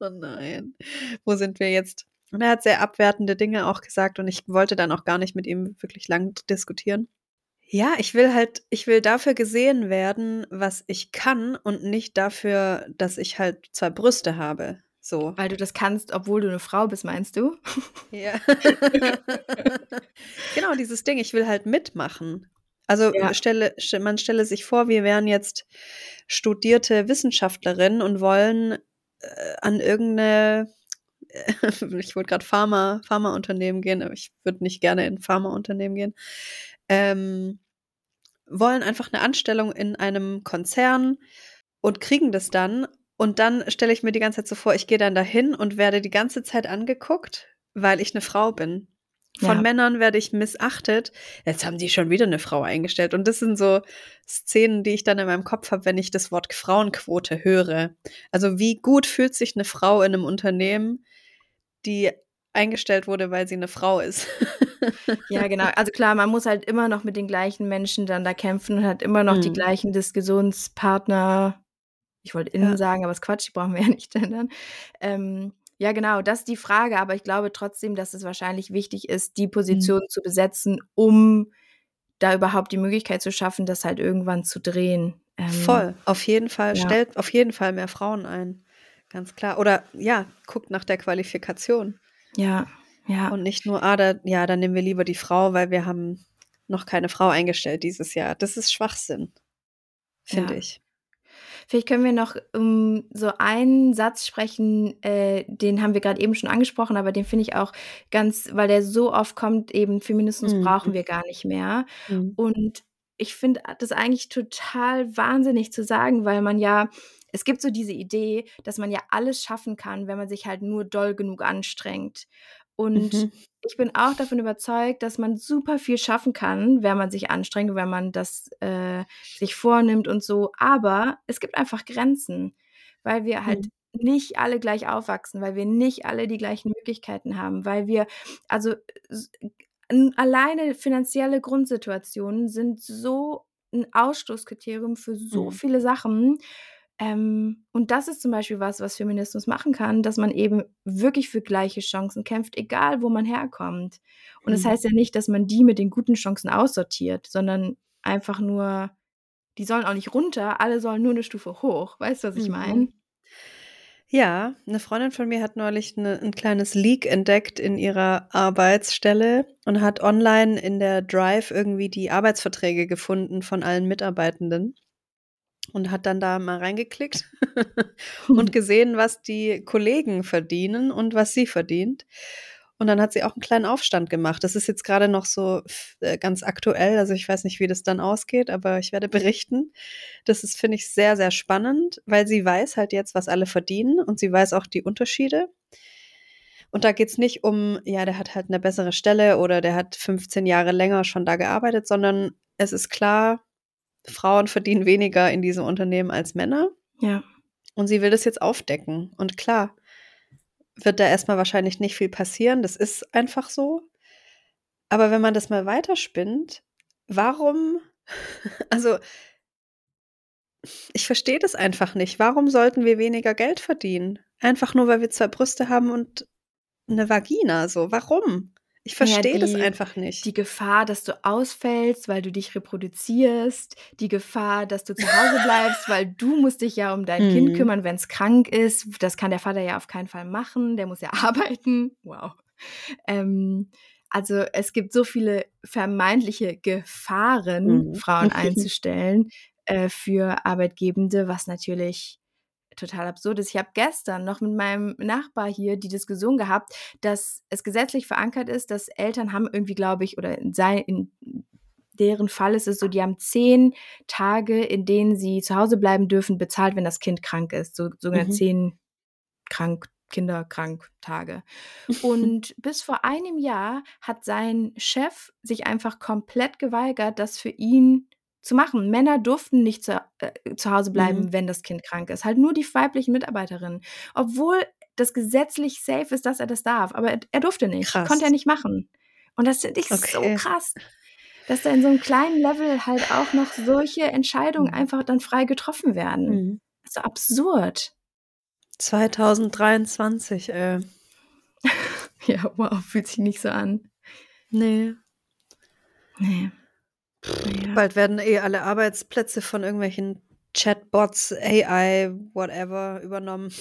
„Oh nein, wo sind wir jetzt?“ Und er hat sehr abwertende Dinge auch gesagt und ich wollte dann auch gar nicht mit ihm wirklich lang diskutieren. Ja, ich will halt ich will dafür gesehen werden, was ich kann und nicht dafür, dass ich halt 2 Brüste habe, so. Weil du das kannst, obwohl du 'ne Frau bist, meinst du? Ja. Genau, dieses Ding, ich will halt mitmachen. Also, Ja. stelle st man stelle sich vor, wir wären jetzt studierte Wissenschaftlerinnen und wollen, äh, an irgend 'ne ich wollte grad Pharma Pharmaunternehmen gehen, aber ich würde nicht gerne in Pharmaunternehmen gehen. Ähm, wollen einfach 'ne Anstellung in einem Konzern und kriegen das dann und dann stelle ich mir die ganze Zeit so vor, ich gehe dann dahin und werde die ganze Zeit angeguckt, weil ich 'ne Frau bin. Von Ja. Männern werde ich missachtet. „Jetzt haben die schon wieder 'ne Frau eingestellt.“ Und das sind so Szenen, die ich dann in meinem Kopf habe, wenn ich das Wort Frauenquote höre. Also, wie gut fühlt sich 'ne Frau in 'nem Unternehmen, die eingestellt wurde, weil sie 'ne Frau ist? Ja, genau. Also klar, man muss halt immer noch mit den gleichen Menschen dann da kämpfen und hat immer noch die Mhm. gleichen Diskussionspartner. Ich wollte Ja. innen sagen, aber ist Quatsch, die brauchen wir ja nicht gendern. Ähm, ja, genau, das ist die Frage, aber ich glaube trotzdem, dass es wahrscheinlich wichtig ist, die Mhm. Position zu besetzen, um da überhaupt die Möglichkeit zu schaffen, das halt irgendwann zu drehen. Ähm, Voll, auf jeden Fall. ja. Stellt auf jeden Fall mehr Frauen ein, ganz klar. Oder ja, guckt nach der Qualifikation. Ja, ja. Und nicht nur: „Ah, da ja, dann nehmen wir lieber die Frau, weil wir haben noch keine Frau eingestellt dieses Jahr.“ Das ist Schwachsinn, finde Ja. ich. Vielleicht können wir noch um so einen Satz sprechen, äh, den haben wir gerade eben schon angesprochen, aber den finde ich auch ganz, weil der so oft kommt, eben Feminismus Mhm. brauchen wir gar nicht mehr. Mhm. Und ich finde das eigentlich total wahnsinnig zu sagen, weil man ja, es gibt so diese Idee, dass man ja alles schaffen kann, wenn man sich halt nur doll genug anstrengt. Und Mhm. ich bin auch davon überzeugt, dass man super viel schaffen kann, wenn man sich anstrengt, wenn man das äh, sich vornimmt und so. Aber es gibt einfach Grenzen, weil wir halt Mhm. nicht alle gleich aufwachsen, weil wir nicht alle die gleichen Möglichkeiten haben, weil wir, also alleine finanzielle Grundsituationen sind so ein Ausschlusskriterium für so Mhm. viele Sachen. Ähm, und das ist zum Beispiel was, was Feminismus machen kann, dass man eben wirklich für gleiche Chancen kämpft, egal wo man herkommt. Und das Mhm. heißt ja nicht, dass man die mit den guten Chancen aussortiert, sondern einfach nur, die sollen auch nicht runter, alle sollen nur eine Stufe hoch. Weißt du, was ich Mhm. meine? Ja, eine Freundin von mir hat neulich 'ne 'n kleines Leak entdeckt in ihrer Arbeitsstelle und hat online in der Drive irgendwie die Arbeitsverträge gefunden von allen Mitarbeitenden und hat dann da mal reingeklickt und gesehen, was die Kollegen verdienen und was sie verdient. Und dann hat sie auch einen kleinen Aufstand gemacht. Das ist jetzt gerade noch so äh, ganz aktuell, also ich weiß nicht, wie das dann ausgeht, aber ich werde berichten. Das ist, finde ich, sehr, sehr spannend, weil sie weiß halt jetzt, was alle verdienen und sie weiß auch die Unterschiede. Und da geht's nicht um, ja, der hat halt eine bessere Stelle oder der hat 15 Jahre länger schon da gearbeitet, sondern es ist klar, Frauen verdienen weniger in diesem Unternehmen als Männer Ja. und sie will das jetzt aufdecken. Und klar, wird da erstmal wahrscheinlich nicht viel passieren, das ist einfach so. Aber wenn man das mal weiterspinnt, warum also ich verstehe das einfach nicht. Warum sollten wir weniger Geld verdienen? Einfach nur, weil wir zwei Brüste haben und eine Vagina so. Warum? Ich Ja, verstehe das die einfach nicht. die Gefahr, dass du ausfällst, weil du dich reproduzierst, die Gefahr, dass du zu Hause bleibst, weil du musst dich ja um dein Kind Mhm. kümmern, wenn's krank ist. Das kann der Vater ja auf keinen Fall machen, der muss ja arbeiten. Wow. Ähm, also, es gibt so viele vermeintliche Gefahren, Mhm. Frauen einzustellen, äh, für Arbeitgebende, was natürlich total absurd ist. Ich habe gestern noch mit meinem Nachbar hier die Diskussion gehabt, dass es gesetzlich verankert ist, dass Eltern haben irgendwie, glaube ich, oder in, sei, in deren Fall ist es so, die haben zehn Tage, in denen sie zu Hause bleiben dürfen, bezahlt, wenn das Kind krank ist. So, sogenannte Mhm. zehn krank, kinderkrank Tage. Und bis vor einem Jahr hat sein Chef sich einfach komplett geweigert, das für ihn zu machen. Männer durften nicht zu, äh, zu Hause bleiben, Mhm. wenn das Kind krank ist. Halt nur die weiblichen Mitarbeiterinnen. Obwohl das gesetzlich safe ist, dass er das darf. Aber er, er durfte nicht. Krass. Konnte er nicht machen. Und das finde ich Okay. so krass. Dass da in so einem kleinen Level halt auch noch solche Entscheidungen Mhm. einfach dann frei getroffen werden. Mhm. Das ist so absurd. 2023, äh. Ja, wow, fühlt sich nicht so an. Nee. Nee. Ja. Bald werden eh alle Arbeitsplätze von irgendwelchen Chatbots, AI, whatever übernommen.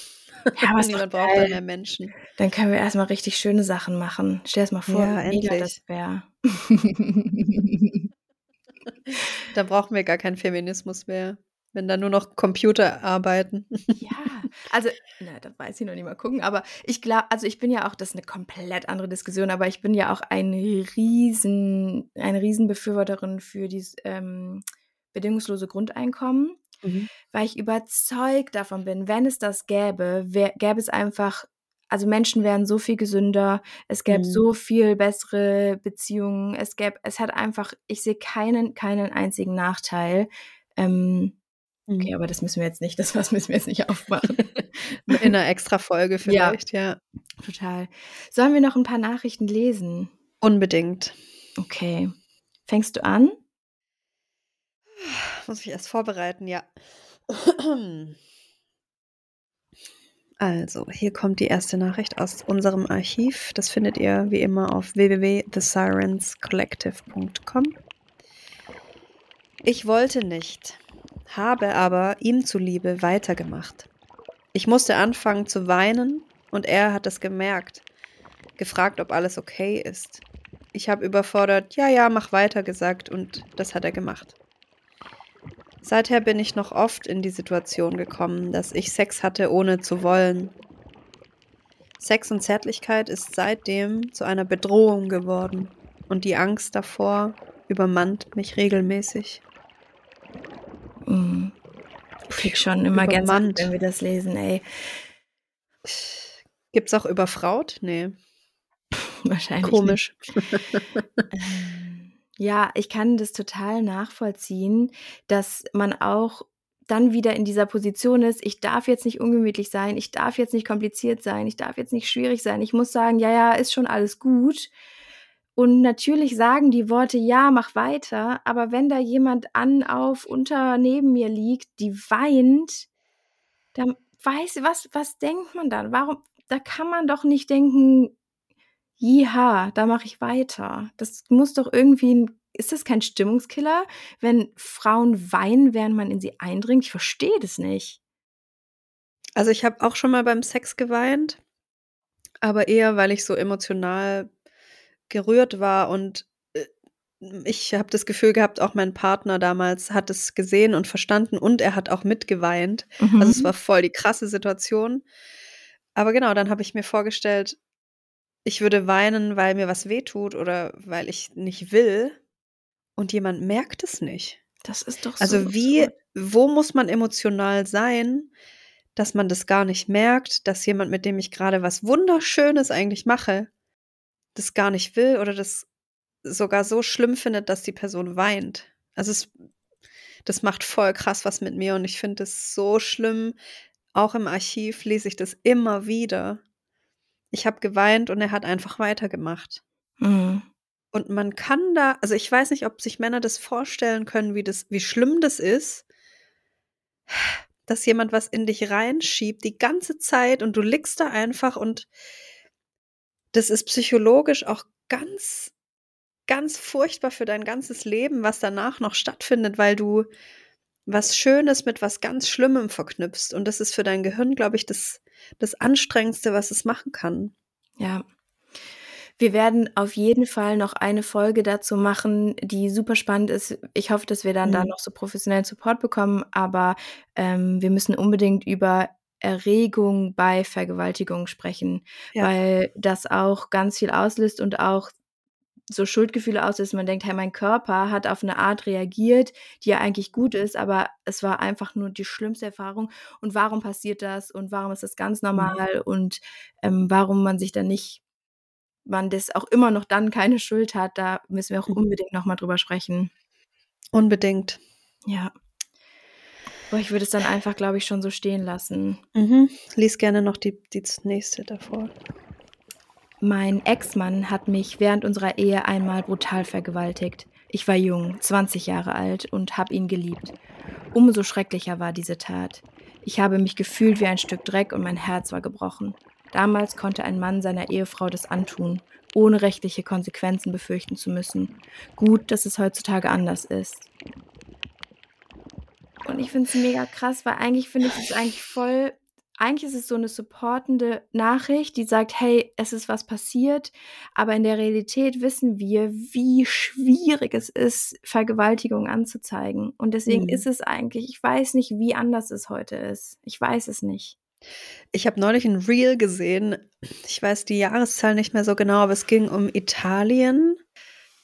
Ja, doch Niemand braucht dann mehr Menschen. Dann können wir erstmal richtig schöne Sachen machen. Stell es mal vor, Ja, wie mega das wäre. Da brauchen wir gar keinen Feminismus mehr, wenn da nur noch Computer arbeiten. ja, also, na, da weiß ich noch nicht mal gucken, aber ich glaube, also ich bin ja auch, das ist eine komplett andere Diskussion, aber ich bin ja auch ein riesen, eine Riesenbefürworterin für dieses ähm, bedingungslose Grundeinkommen. Mhm. weil ich überzeugt davon bin, wenn es das gäbe, wär, gäbe es einfach, also Menschen wären so viel gesünder, es gäbe Mhm. so viel bessere Beziehungen, es gäbe, es hat einfach, ich sehe keinen, keinen einzigen Nachteil. Ähm, okay, Mhm. aber das müssen wir jetzt nicht, das was müssen wir jetzt nicht aufmachen. In einer extra Folge vielleicht, ja. Total. Sollen wir noch ein paar Nachrichten lesen? Unbedingt. Okay. Fängst du an? Muss ich erst vorbereiten, ja. Also, hier kommt die erste Nachricht aus unserem Archiv. Das findet ihr wie immer auf www.thesirenscollective.com. Ich wollte nicht, habe aber ihm zuliebe weitergemacht. Ich musste anfangen zu weinen und er hat es gemerkt, gefragt, ob alles okay ist. Ich habe überfordert, ja, ja, mach weiter gesagt und das hat er gemacht. Seither bin ich noch oft in die Situation gekommen, dass ich Sex hatte, ohne zu wollen. Sex und Zärtlichkeit ist seitdem zu einer Bedrohung geworden und die Angst davor übermannt mich regelmäßig. Mhm. Ich krieg schon immer Gänsehaut, wenn wir das lesen, ey. Gibt's auch überfraut? Nee. Wahrscheinlich. Komisch. Ähm, ja, ich kann das total nachvollziehen, dass man auch dann wieder in dieser Position ist, ich darf jetzt nicht ungemütlich sein, ich darf jetzt nicht kompliziert sein, ich darf jetzt nicht schwierig sein, ich muss sagen, ja, ja, ist schon alles gut. Und natürlich sagen die Worte, ja, mach weiter, aber wenn da jemand an, auf, unter, neben mir liegt, die weint, dann weiß, was, was denkt man dann? Warum, da kann man doch nicht denken, ja, da mache ich weiter. Das muss doch irgendwie ist das kein Stimmungskiller, wenn Frauen weinen, während man in sie eindringt? Ich verstehe das nicht. Also ich habe auch schon mal beim Sex geweint, aber eher, weil ich so emotional gerührt war und äh, ich habe das Gefühl gehabt, auch mein Partner damals hat es gesehen und verstanden und er hat auch mitgeweint. Mhm. Also es mhm. war voll die krasse Situation. Aber genau, dann habe ich mir vorgestellt, ich würde weinen, weil mir was wehtut oder weil ich nicht will und jemand merkt es nicht. Das ist doch so. Also wie, wo muss man emotional sein, dass man das gar nicht merkt, dass jemand, mit dem ich gerade was Wunderschönes eigentlich mache, das gar nicht will oder das sogar so schlimm findet, dass die Person weint. Also es, das macht voll krass was mit mir und ich finde es so schlimm. Auch im Archiv lese ich das immer wieder. Ich habe geweint und er hat einfach weitergemacht. Mhm. Und man kann da, also ich weiß nicht, ob sich Männer das vorstellen können, wie das, wie schlimm das ist, dass jemand was in dich reinschiebt die ganze Zeit und du liegst da einfach und das ist psychologisch auch ganz, ganz furchtbar für dein ganzes Leben, was danach noch stattfindet, weil du was Schönes mit was ganz Schlimmem verknüpfst. Und das ist für dein Gehirn, glaube ich, das, das Anstrengendste, was es machen kann. Ja, wir werden auf jeden Fall noch eine Folge dazu machen, die super spannend ist. Ich hoffe, dass wir dann mhm. da noch so professionellen Support bekommen, aber ähm, wir müssen unbedingt über Erregung bei Vergewaltigung sprechen, ja. weil das auch ganz viel auslöst und auch so Schuldgefühle auslöst. Man denkt, hey, mein Körper hat auf eine Art reagiert, die ja eigentlich gut ist, aber es war einfach nur die schlimmste Erfahrung. Und warum passiert das? Und warum ist das ganz mhm. normal? Mhm. Und ähm, warum man sich dann nicht man das auch immer noch dann keine Schuld hat, da müssen wir auch mhm. unbedingt nochmal drüber sprechen. Unbedingt. Ja. Aber ich würde es dann einfach, glaube ich, schon so stehen lassen. Mhm. Lies gerne noch die, die nächste davor. Mein Ex-Mann hat mich während unserer Ehe einmal brutal vergewaltigt. Ich war jung, 20 Jahre alt und habe ihn geliebt. Umso schrecklicher war diese Tat. Ich habe mich gefühlt wie ein Stück Dreck und mein Herz war gebrochen. Damals konnte ein Mann seiner Ehefrau das antun, ohne rechtliche Konsequenzen befürchten zu müssen. Gut, dass es heutzutage anders ist. Und ich finde es mega krass, weil eigentlich finde ich es eigentlich voll. Eigentlich ist es so eine supportende Nachricht, die sagt, hey, es ist was passiert, aber in der Realität wissen wir, wie schwierig es ist, Vergewaltigung anzuzeigen. Und deswegen mhm. ist es eigentlich, ich weiß nicht, wie anders es heute ist. Ich weiß es nicht. Ich habe neulich ein Reel gesehen. Ich weiß die Jahreszahl nicht mehr so genau, aber es ging um Italien.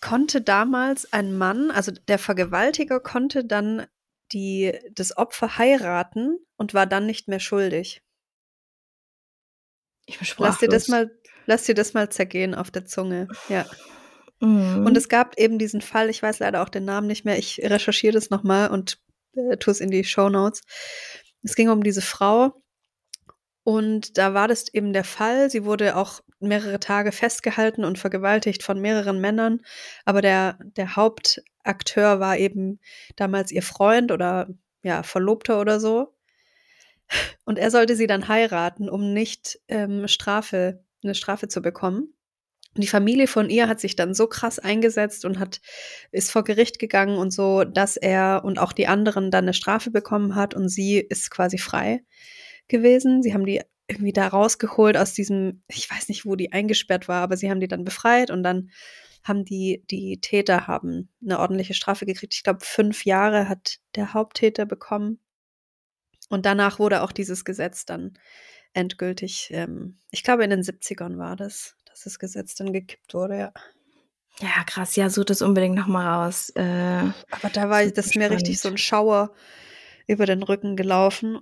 Konnte damals ein Mann, also der Vergewaltiger, konnte dann die, das Opfer heiraten und war dann nicht mehr schuldig. Ich bin lass dir das mal, lass dir das mal zergehen auf der Zunge. Ja. Mhm. Und es gab eben diesen Fall, ich weiß leider auch den Namen nicht mehr, ich recherchiere das nochmal und äh, tue es in die Show Notes. Es ging um diese Frau, und da war das eben der Fall. Sie wurde auch mehrere Tage festgehalten und vergewaltigt von mehreren Männern. Aber der, der Hauptakteur war eben damals ihr Freund oder ja, Verlobter oder so. Und er sollte sie dann heiraten, um nicht ähm, Strafe, eine Strafe zu bekommen. Und die Familie von ihr hat sich dann so krass eingesetzt und hat, ist vor Gericht gegangen und so, dass er und auch die anderen dann eine Strafe bekommen hat und sie ist quasi frei gewesen. Sie haben die irgendwie da rausgeholt aus diesem, ich weiß nicht, wo die eingesperrt war, aber sie haben die dann befreit und dann haben die, die Täter haben eine ordentliche Strafe gekriegt. Ich glaube, fünf Jahre hat der Haupttäter bekommen. Und danach wurde auch dieses Gesetz dann endgültig, ähm, ich glaube, in den 70ern war das, dass das Gesetz dann gekippt wurde, ja. Ja, krass, ja, such das unbedingt nochmal raus. Äh, Aber da war das ist mir richtig so ein Schauer über den Rücken gelaufen.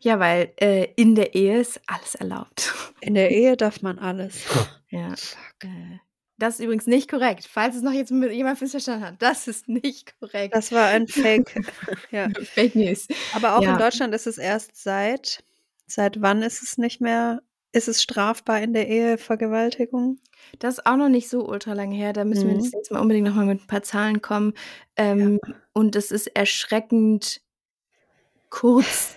Ja, weil äh, in der Ehe ist alles erlaubt. In der Ehe darf man alles. Ja. Fuck. Äh, das ist übrigens nicht korrekt. Falls es noch jetzt jemand missverstanden hat, das ist nicht korrekt. Das war ein Fake. ja. Fake News. Aber auch Ja. in Deutschland ist es erst seit, seit wann ist es nicht mehr, ist es strafbar in der Ehe Vergewaltigung? Das ist auch noch nicht so ultra lange her. Da müssen wir Mhm. das nächste Mal unbedingt nochmal mit ein paar Zahlen kommen. Ähm, Und es ist erschreckend kurz,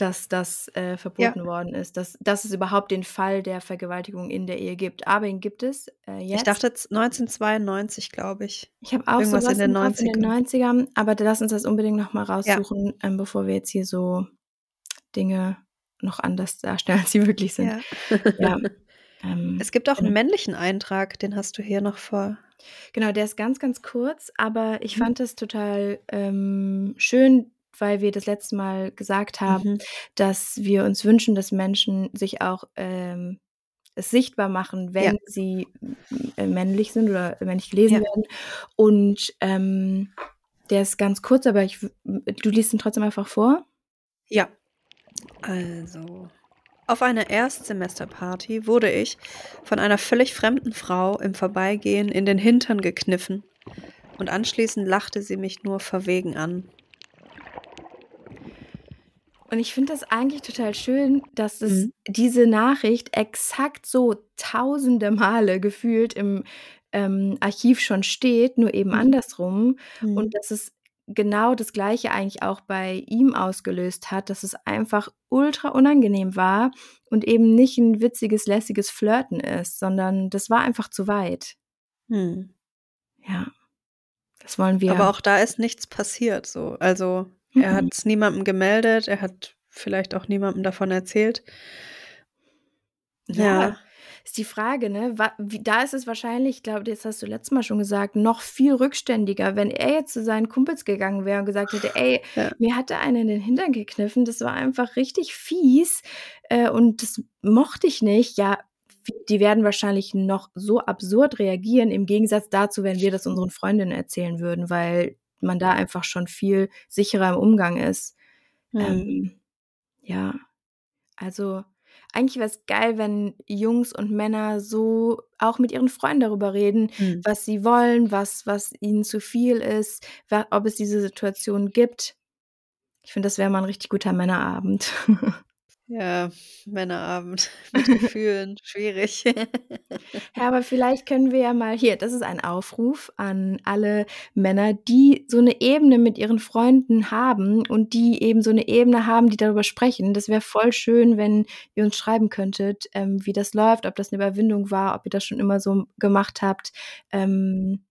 dass das äh, verboten worden ist, dass, dass es überhaupt den Fall der Vergewaltigung in der Ehe gibt. Aber ihn gibt es äh, jetzt. Ich dachte jetzt 1992, glaube ich. Ich habe auch irgendwas sowas in den im Kopf in den 90ern, aber da lass uns das unbedingt nochmal raussuchen, ähm, bevor wir jetzt hier so Dinge noch anders darstellen, als sie wirklich sind. Ja. Ähm, Es gibt auch einen genau. männlichen Eintrag, den hast du hier noch vor. Genau, der ist ganz, ganz kurz, aber ich Mhm. fand es total ähm, schön, weil wir das letzte Mal gesagt haben, Mhm. dass wir uns wünschen, dass Menschen sich auch ähm, es sichtbar machen, wenn Ja. sie äh, männlich sind oder männlich gelesen Ja. werden. Und ähm, der ist ganz kurz, aber ich, du liest ihn trotzdem einfach vor. Ja. Also. Auf einer Erstsemesterparty wurde ich von einer völlig fremden Frau im Vorbeigehen in den Hintern gekniffen und anschließend lachte sie mich nur verwegen an. Und ich finde das eigentlich total schön, dass es Mhm. diese Nachricht exakt so tausende Male gefühlt im ähm, Archiv schon steht, nur eben Mhm. andersrum. Und Und dass es genau das Gleiche eigentlich auch bei ihm ausgelöst hat, dass es einfach ultra unangenehm war und eben nicht ein witziges, lässiges Flirten ist, sondern das war einfach zu weit. hm. Ja. Das wollen wir. Aber auch da ist nichts passiert. So. Also er Mhm. hat es niemandem gemeldet, er hat vielleicht auch niemandem davon erzählt. Ja. Ist die Frage, ne? Da ist es wahrscheinlich, ich glaube, das hast du letztes Mal schon gesagt, noch viel rückständiger, wenn er jetzt zu seinen Kumpels gegangen wäre und gesagt hätte, ey, Ja. mir hat da einer in den Hintern gekniffen, das war einfach richtig fies äh, und das mochte ich nicht. Ja, die werden wahrscheinlich noch so absurd reagieren, im Gegensatz dazu, wenn wir das unseren Freundinnen erzählen würden, weil man da einfach schon viel sicherer im Umgang ist. Hm. Ähm, ja, also eigentlich wäre es geil, wenn Jungs und Männer so auch mit ihren Freunden darüber reden, Hm. was sie wollen, was, was ihnen zu viel ist, ob es diese Situation gibt. Ich finde, das wäre mal ein richtig guter Männerabend. Ja, Männerabend mit Gefühlen, schwierig. Ja, aber vielleicht können wir ja mal hier, das ist ein Aufruf an alle Männer, die so eine Ebene mit ihren Freunden haben und die eben so eine Ebene haben, die darüber sprechen. Das wäre voll schön, wenn ihr uns schreiben könntet, ähm, wie das läuft, ob das eine Überwindung war, ob ihr das schon immer so gemacht habt, ähm,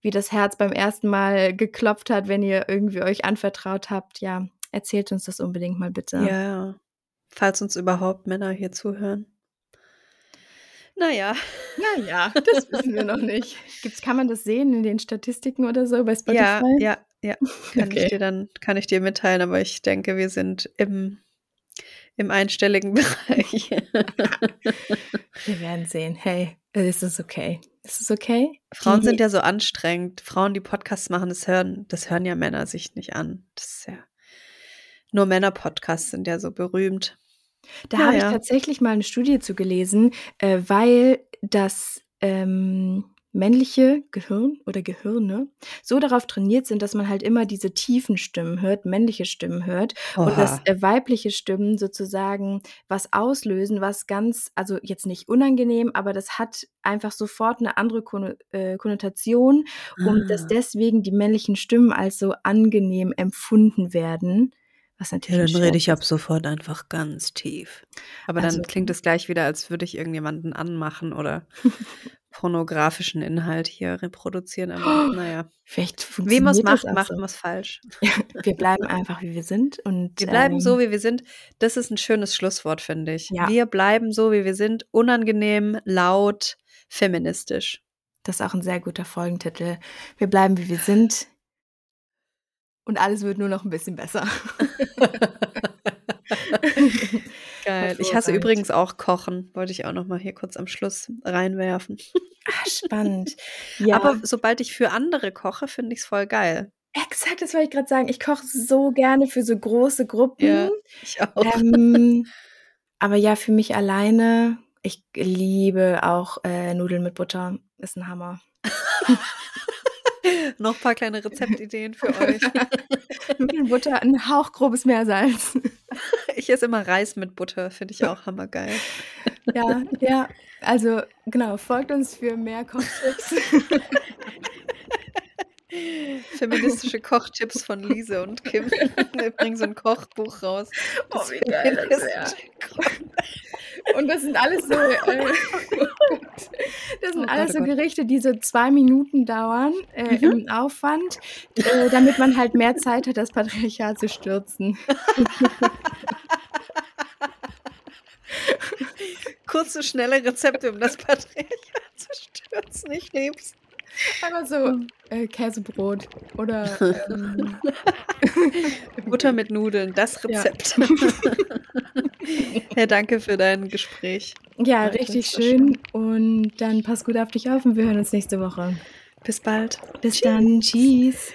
wie das Herz beim ersten Mal geklopft hat, wenn ihr irgendwie euch anvertraut habt. Ja, erzählt uns das unbedingt mal bitte. ja, falls uns überhaupt Männer hier zuhören. Naja, Naja, das wissen wir noch nicht. Gibt's, kann man das sehen in den Statistiken oder so bei Spotify? ja, ja, ja, kann Okay. ich dir dann, kann ich dir mitteilen, aber ich denke, wir sind im, im einstelligen Bereich. Wir werden sehen. Hey, es ist okay. Es ist okay. Frauen Die- sind ja so anstrengend. Frauen, die Podcasts machen, das hören, das hören ja Männer sich nicht an. Das ist ja. Nur Männer-Podcasts sind ja so berühmt. Da habe ich Naja. tatsächlich mal eine Studie zu gelesen, äh, weil das ähm, männliche Gehirn oder Gehirne so darauf trainiert sind, dass man halt immer diese tiefen Stimmen hört, männliche Stimmen hört und dass äh, weibliche Stimmen sozusagen was auslösen, was ganz, also jetzt nicht unangenehm, aber das hat einfach sofort eine andere Konno äh, Konnotation und dass Ah. deswegen die männlichen Stimmen als so angenehm empfunden werden. Was Ja, natürlich dann ein rede ich ab sofort einfach ganz tief. Aber Also- dann klingt es gleich wieder, als würde ich irgendjemanden anmachen oder pornografischen Inhalt hier reproduzieren. Aber naja, Vielleicht wie man es funktioniert macht, so. man es falsch. Wir bleiben einfach, wie wir sind. Und, Wir bleiben ähm, so, wie wir sind. Das ist ein schönes Schlusswort, finde ich. Ja. Wir bleiben so, wie wir sind. Unangenehm, laut, feministisch. Das ist auch ein sehr guter Folgentitel. Wir bleiben, wie wir sind. Und alles wird nur noch ein bisschen besser. Geil. Ich hasse übrigens auch Kochen. Wollte ich auch noch mal hier kurz am Schluss reinwerfen. Ah, spannend. Ja. Aber sobald ich für andere koche, finde ich es voll geil. Exakt, das wollte ich gerade sagen. Ich koche so gerne für so große Gruppen. Ja, ich auch. Ähm, aber ja, für mich alleine, ich liebe auch äh, Nudeln mit Butter. Ist ein Hammer. Noch ein paar kleine Rezeptideen für euch. Butter, ein Hauch grobes Meersalz. Ich esse immer Reis mit Butter, finde ich auch hammergeil. Ja, ja. Also genau, folgt uns für mehr Kochtipps. Feministische Kochtipps von Lise und Kim. Wir bringen so ein Kochbuch raus. Oh, wie geil das wäre. Und das sind alles so, äh, das sind Oh alles oh so Gott. Gerichte, die so zwei Minuten dauern äh, Mhm. im Aufwand, äh, damit man halt mehr Zeit hat, das Patriarchat zu stürzen. Kurze, schnelle Rezepte, um das Patriarchat zu stürzen. Ich lieb's. Einfach so äh, Käsebrot oder ähm, Butter mit Nudeln, das. Rezept. ja, danke für dein Gespräch. ja, Leute, richtig war schön. Und dann pass gut auf dich auf und wir hören uns nächste Woche. Bis bald. Bis dann. Tschüss.